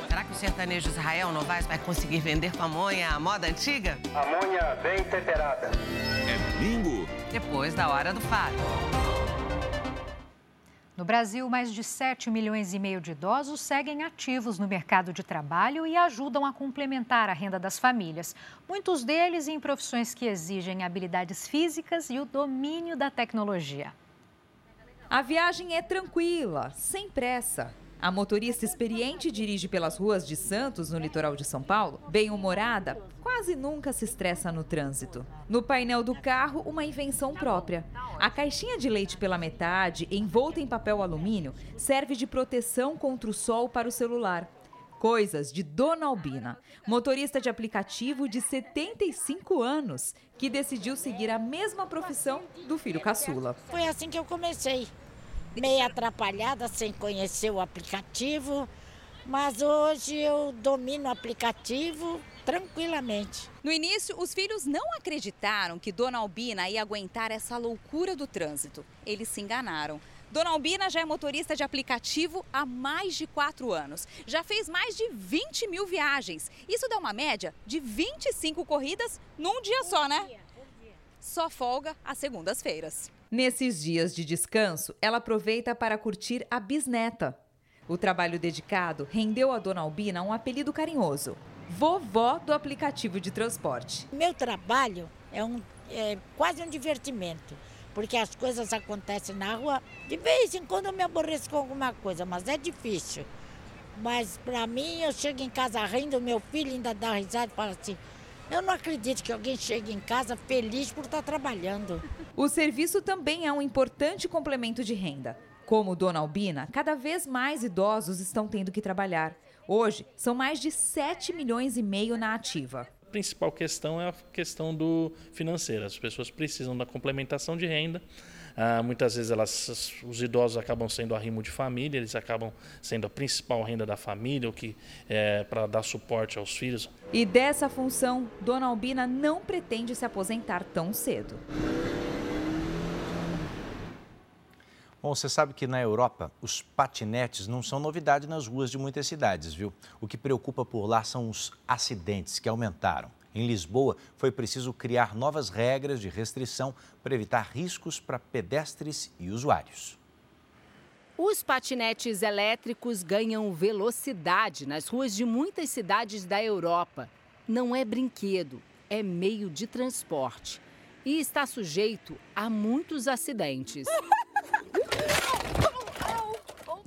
Será que o sertanejo Israel Novaes vai conseguir vender pamonha à moda antiga? Pamonha bem temperada. É bingo! Depois da hora do fado. No Brasil, mais de 7 milhões e meio de idosos seguem ativos no mercado de trabalho e ajudam a complementar a renda das famílias. Muitos deles em profissões que exigem habilidades físicas e o domínio da tecnologia. A viagem é tranquila, sem pressa. A motorista experiente dirige pelas ruas de Santos, no litoral de São Paulo. Bem-humorada, quase nunca se estressa no trânsito. No painel do carro, uma invenção própria. A caixinha de leite pela metade, envolta em papel alumínio, serve de proteção contra o sol para o celular. Coisas de Dona Albina, motorista de aplicativo de 75 anos, que decidiu seguir a mesma profissão do filho caçula. Foi assim que eu comecei meio atrapalhada sem conhecer o aplicativo, mas hoje eu domino o aplicativo tranquilamente. No início, os filhos não acreditaram que Dona Albina ia aguentar essa loucura do trânsito. Eles se enganaram. Dona Albina já é motorista de aplicativo há mais de quatro anos. Já fez mais de 20 mil viagens. Isso dá uma média de 25 corridas num dia só, né? Só folga às segundas-feiras. Nesses dias de descanso, ela aproveita para curtir a bisneta. O trabalho dedicado rendeu a Dona Albina um apelido carinhoso: vovó do aplicativo de transporte. Meu trabalho é, um, é quase um divertimento, porque as coisas acontecem na rua. De vez em quando eu me aborreço com alguma coisa, mas é difícil. Mas para mim, eu chego em casa rindo, meu filho ainda dá risada e fala assim: eu não acredito que alguém chegue em casa feliz por estar trabalhando. O serviço também é um importante complemento de renda. Como Dona Albina, cada vez mais idosos estão tendo que trabalhar. Hoje, são mais de 7 milhões e meio na ativa. A principal questão é a questão do financeira. As pessoas precisam da complementação de renda ah, muitas vezes elas, os idosos acabam sendo arrimo de família, eles acabam sendo a principal renda da família, o que é para dar suporte aos filhos. E dessa função, Dona Albina não pretende se aposentar tão cedo. Bom, você sabe que na Europa os patinetes não são novidade nas ruas de muitas cidades, viu? O que preocupa por lá são os acidentes que aumentaram. Em Lisboa, foi preciso criar novas regras de restrição para evitar riscos para pedestres e usuários. Os patinetes elétricos ganham velocidade nas ruas de muitas cidades da Europa. Não é brinquedo, é meio de transporte. E está sujeito a muitos acidentes.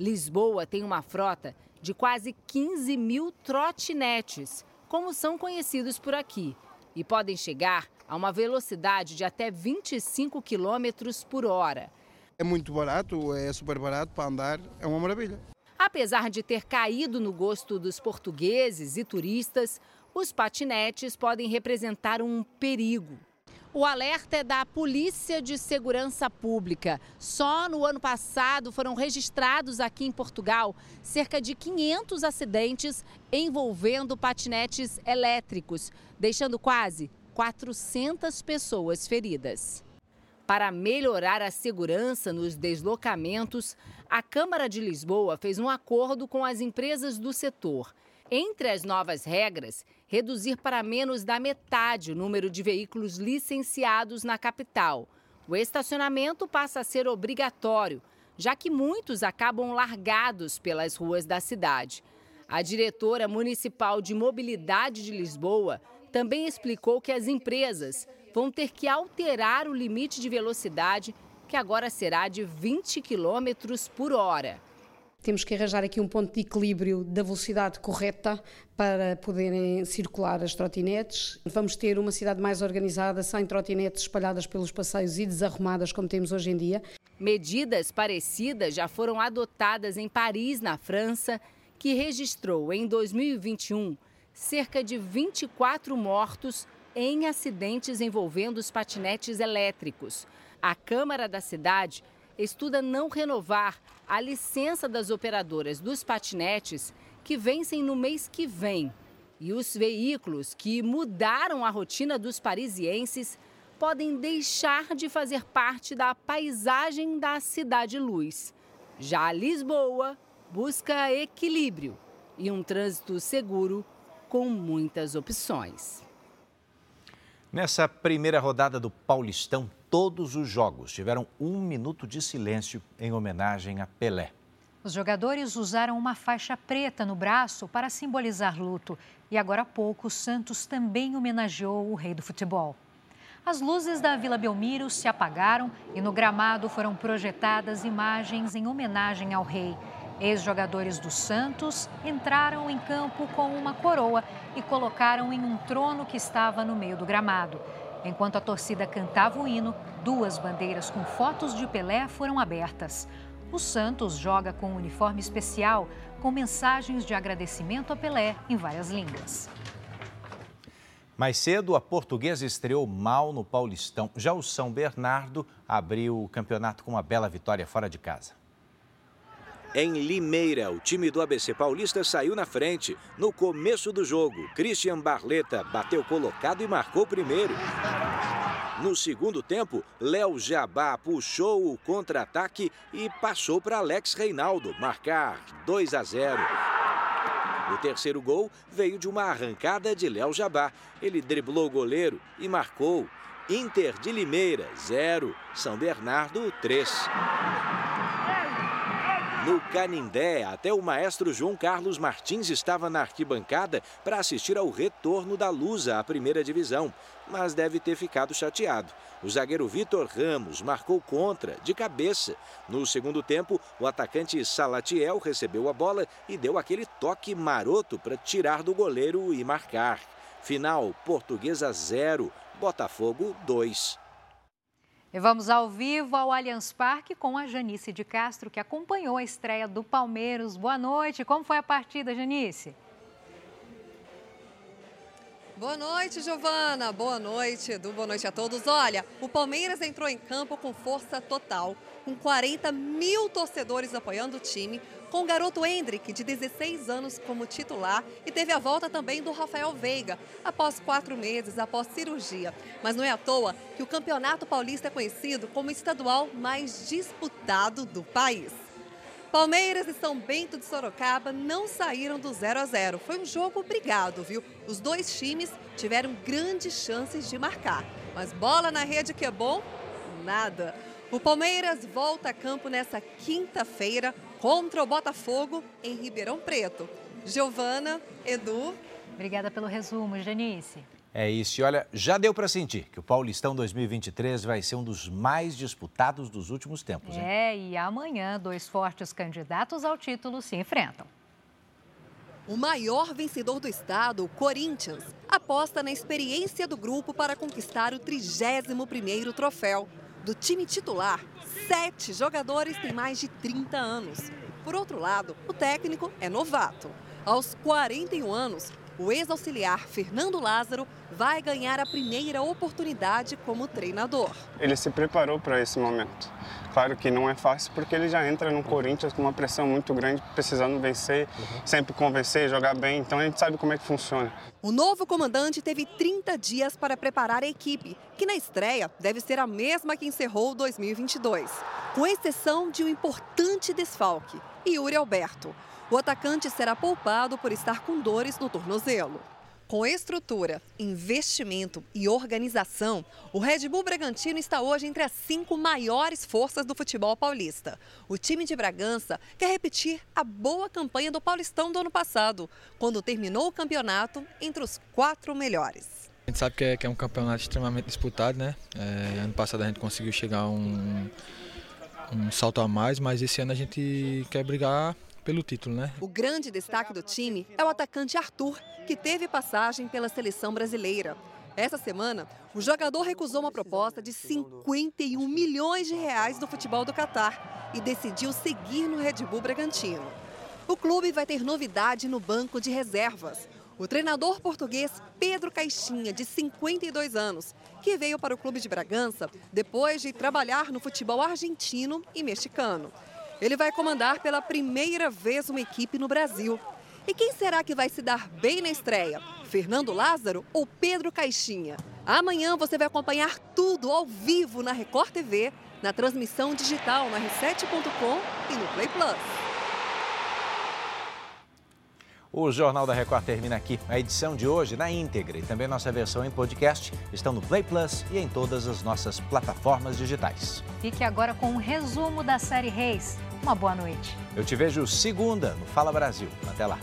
Lisboa tem uma frota de quase 15 mil trotinetes como são conhecidos por aqui, e podem chegar a uma velocidade de até 25 km por hora. É muito barato, é super barato para andar, é uma maravilha. Apesar de ter caído no gosto dos portugueses e turistas, os patinetes podem representar um perigo. O alerta é da Polícia de Segurança Pública. Só no ano passado foram registrados aqui em Portugal cerca de 500 acidentes envolvendo patinetes elétricos, deixando quase 400 pessoas feridas. Para melhorar a segurança nos deslocamentos, a Câmara de Lisboa fez um acordo com as empresas do setor. Entre as novas regras, reduzir para menos da metade o número de veículos licenciados na capital. O estacionamento passa a ser obrigatório, já que muitos acabam largados pelas ruas da cidade. A diretora municipal de mobilidade de Lisboa também explicou que as empresas vão ter que alterar o limite de velocidade, que agora será de 20 km por hora. Temos que arranjar aqui um ponto de equilíbrio da velocidade correta para poderem circular as trotinetes. Vamos ter uma cidade mais organizada, sem trotinetes espalhadas pelos passeios e desarrumadas como temos hoje em dia. Medidas parecidas já foram adotadas em Paris, na França, que registrou em 2021 cerca de 24 mortos em acidentes envolvendo os patinetes elétricos. A Câmara da cidade estuda não renovar a licença das operadoras dos patinetes que vencem no mês que vem. E os veículos que mudaram a rotina dos parisienses podem deixar de fazer parte da paisagem da Cidade Luz. Já Lisboa busca equilíbrio e um trânsito seguro com muitas opções. Nessa primeira rodada do Paulistão, todos os jogos tiveram um minuto de silêncio em homenagem a Pelé. Os jogadores usaram uma faixa preta no braço para simbolizar luto. E agora há pouco, o Santos também homenageou o rei do futebol. As luzes da Vila Belmiro se apagaram e no gramado foram projetadas imagens em homenagem ao rei. Ex-jogadores do Santos entraram em campo com uma coroa e colocaram em um trono que estava no meio do gramado. Enquanto a torcida cantava o hino, duas bandeiras com fotos de Pelé foram abertas. O Santos joga com um uniforme especial com mensagens de agradecimento a Pelé em várias línguas. Mais cedo, a portuguesa estreou mal no Paulistão. Já o São Bernardo abriu o campeonato com uma bela vitória fora de casa. Em Limeira, o time do ABC Paulista saiu na frente. No começo do jogo, Christian Barleta bateu colocado e marcou primeiro. No segundo tempo, Léo Jabá puxou o contra-ataque e passou para Alex Reinaldo marcar 2 a 0. O terceiro gol veio de uma arrancada de Léo Jabá. Ele driblou o goleiro e marcou. Inter de Limeira, 0. São Bernardo, 3. No Canindé, até o maestro João Carlos Martins estava na arquibancada para assistir ao retorno da Lusa à primeira divisão, mas deve ter ficado chateado. O zagueiro Vitor Ramos marcou contra, de cabeça. No segundo tempo, o atacante Salatiel recebeu a bola e deu aquele toque maroto para tirar do goleiro e marcar. Final: Portuguesa 0, Botafogo 2. E vamos ao vivo ao Allianz Parque com a Janice de Castro, que acompanhou a estreia do Palmeiras. Boa noite. Como foi a partida, Janice? Boa noite, Giovana. Boa noite, Edu. Boa noite a todos. Olha, o Palmeiras entrou em campo com força total, com 40 mil torcedores apoiando o time, com o garoto Hendrick, de 16 anos, como titular, e teve a volta também do Rafael Veiga, após quatro meses, após cirurgia. Mas não é à toa que o Campeonato Paulista é conhecido como o estadual mais disputado do país. Palmeiras e São Bento de Sorocaba não saíram do 0 a 0. Foi um jogo brigado, viu? Os dois times tiveram grandes chances de marcar. Mas bola na rede que é bom? Nada. O Palmeiras volta a campo nessa quinta-feira contra o Botafogo em Ribeirão Preto. Giovana, Edu. Obrigada pelo resumo, Janice. É isso. E olha, já deu para sentir que o Paulistão 2023 vai ser um dos mais disputados dos últimos tempos. Hein? É, e amanhã dois fortes candidatos ao título se enfrentam. O maior vencedor do estado, o Corinthians, aposta na experiência do grupo para conquistar o 31º troféu. Do time titular, sete jogadores têm mais de 30 anos. Por outro lado, o técnico é novato. Aos 41 anos, o ex-auxiliar Fernando Lázaro vai ganhar a primeira oportunidade como treinador. Ele se preparou para esse momento. Claro que não é fácil porque ele já entra no Corinthians com uma pressão muito grande, precisando vencer, sempre convencer, jogar bem, então a gente sabe como é que funciona. O novo comandante teve 30 dias para preparar a equipe, que na estreia deve ser a mesma que encerrou 2022, com exceção de um importante desfalque, Yuri Alberto. O atacante será poupado por estar com dores no tornozelo. Com estrutura, investimento e organização, o Red Bull Bragantino está hoje entre as cinco maiores forças do futebol paulista. O time de Bragança quer repetir a boa campanha do Paulistão do ano passado, quando terminou o campeonato entre os quatro melhores. A gente sabe que é, que é um campeonato extremamente disputado, né? É, ano passado a gente conseguiu chegar um, um salto a mais, mas esse ano a gente quer brigar pelo título, né? O grande destaque do time é o atacante Arthur, que teve passagem pela seleção brasileira. Essa semana, o jogador recusou uma proposta de 51 milhões de reais do futebol do Catar e decidiu seguir no Red Bull Bragantino. O clube vai ter novidade no banco de reservas. O treinador português Pedro Caixinha, de 52 anos, que veio para o clube de Bragança depois de trabalhar no futebol argentino e mexicano. Ele vai comandar pela primeira vez uma equipe no Brasil. E quem será que vai se dar bem na estreia? Fernando Lázaro ou Pedro Caixinha? Amanhã você vai acompanhar tudo ao vivo na Record TV, na transmissão digital na r7.com e no Play Plus. O Jornal da Record termina aqui. A edição de hoje na íntegra e também nossa versão em podcast estão no Play Plus e em todas as nossas plataformas digitais. Fique agora com um resumo da série Reis. Uma boa noite. Eu te vejo segunda no Fala Brasil. Até lá.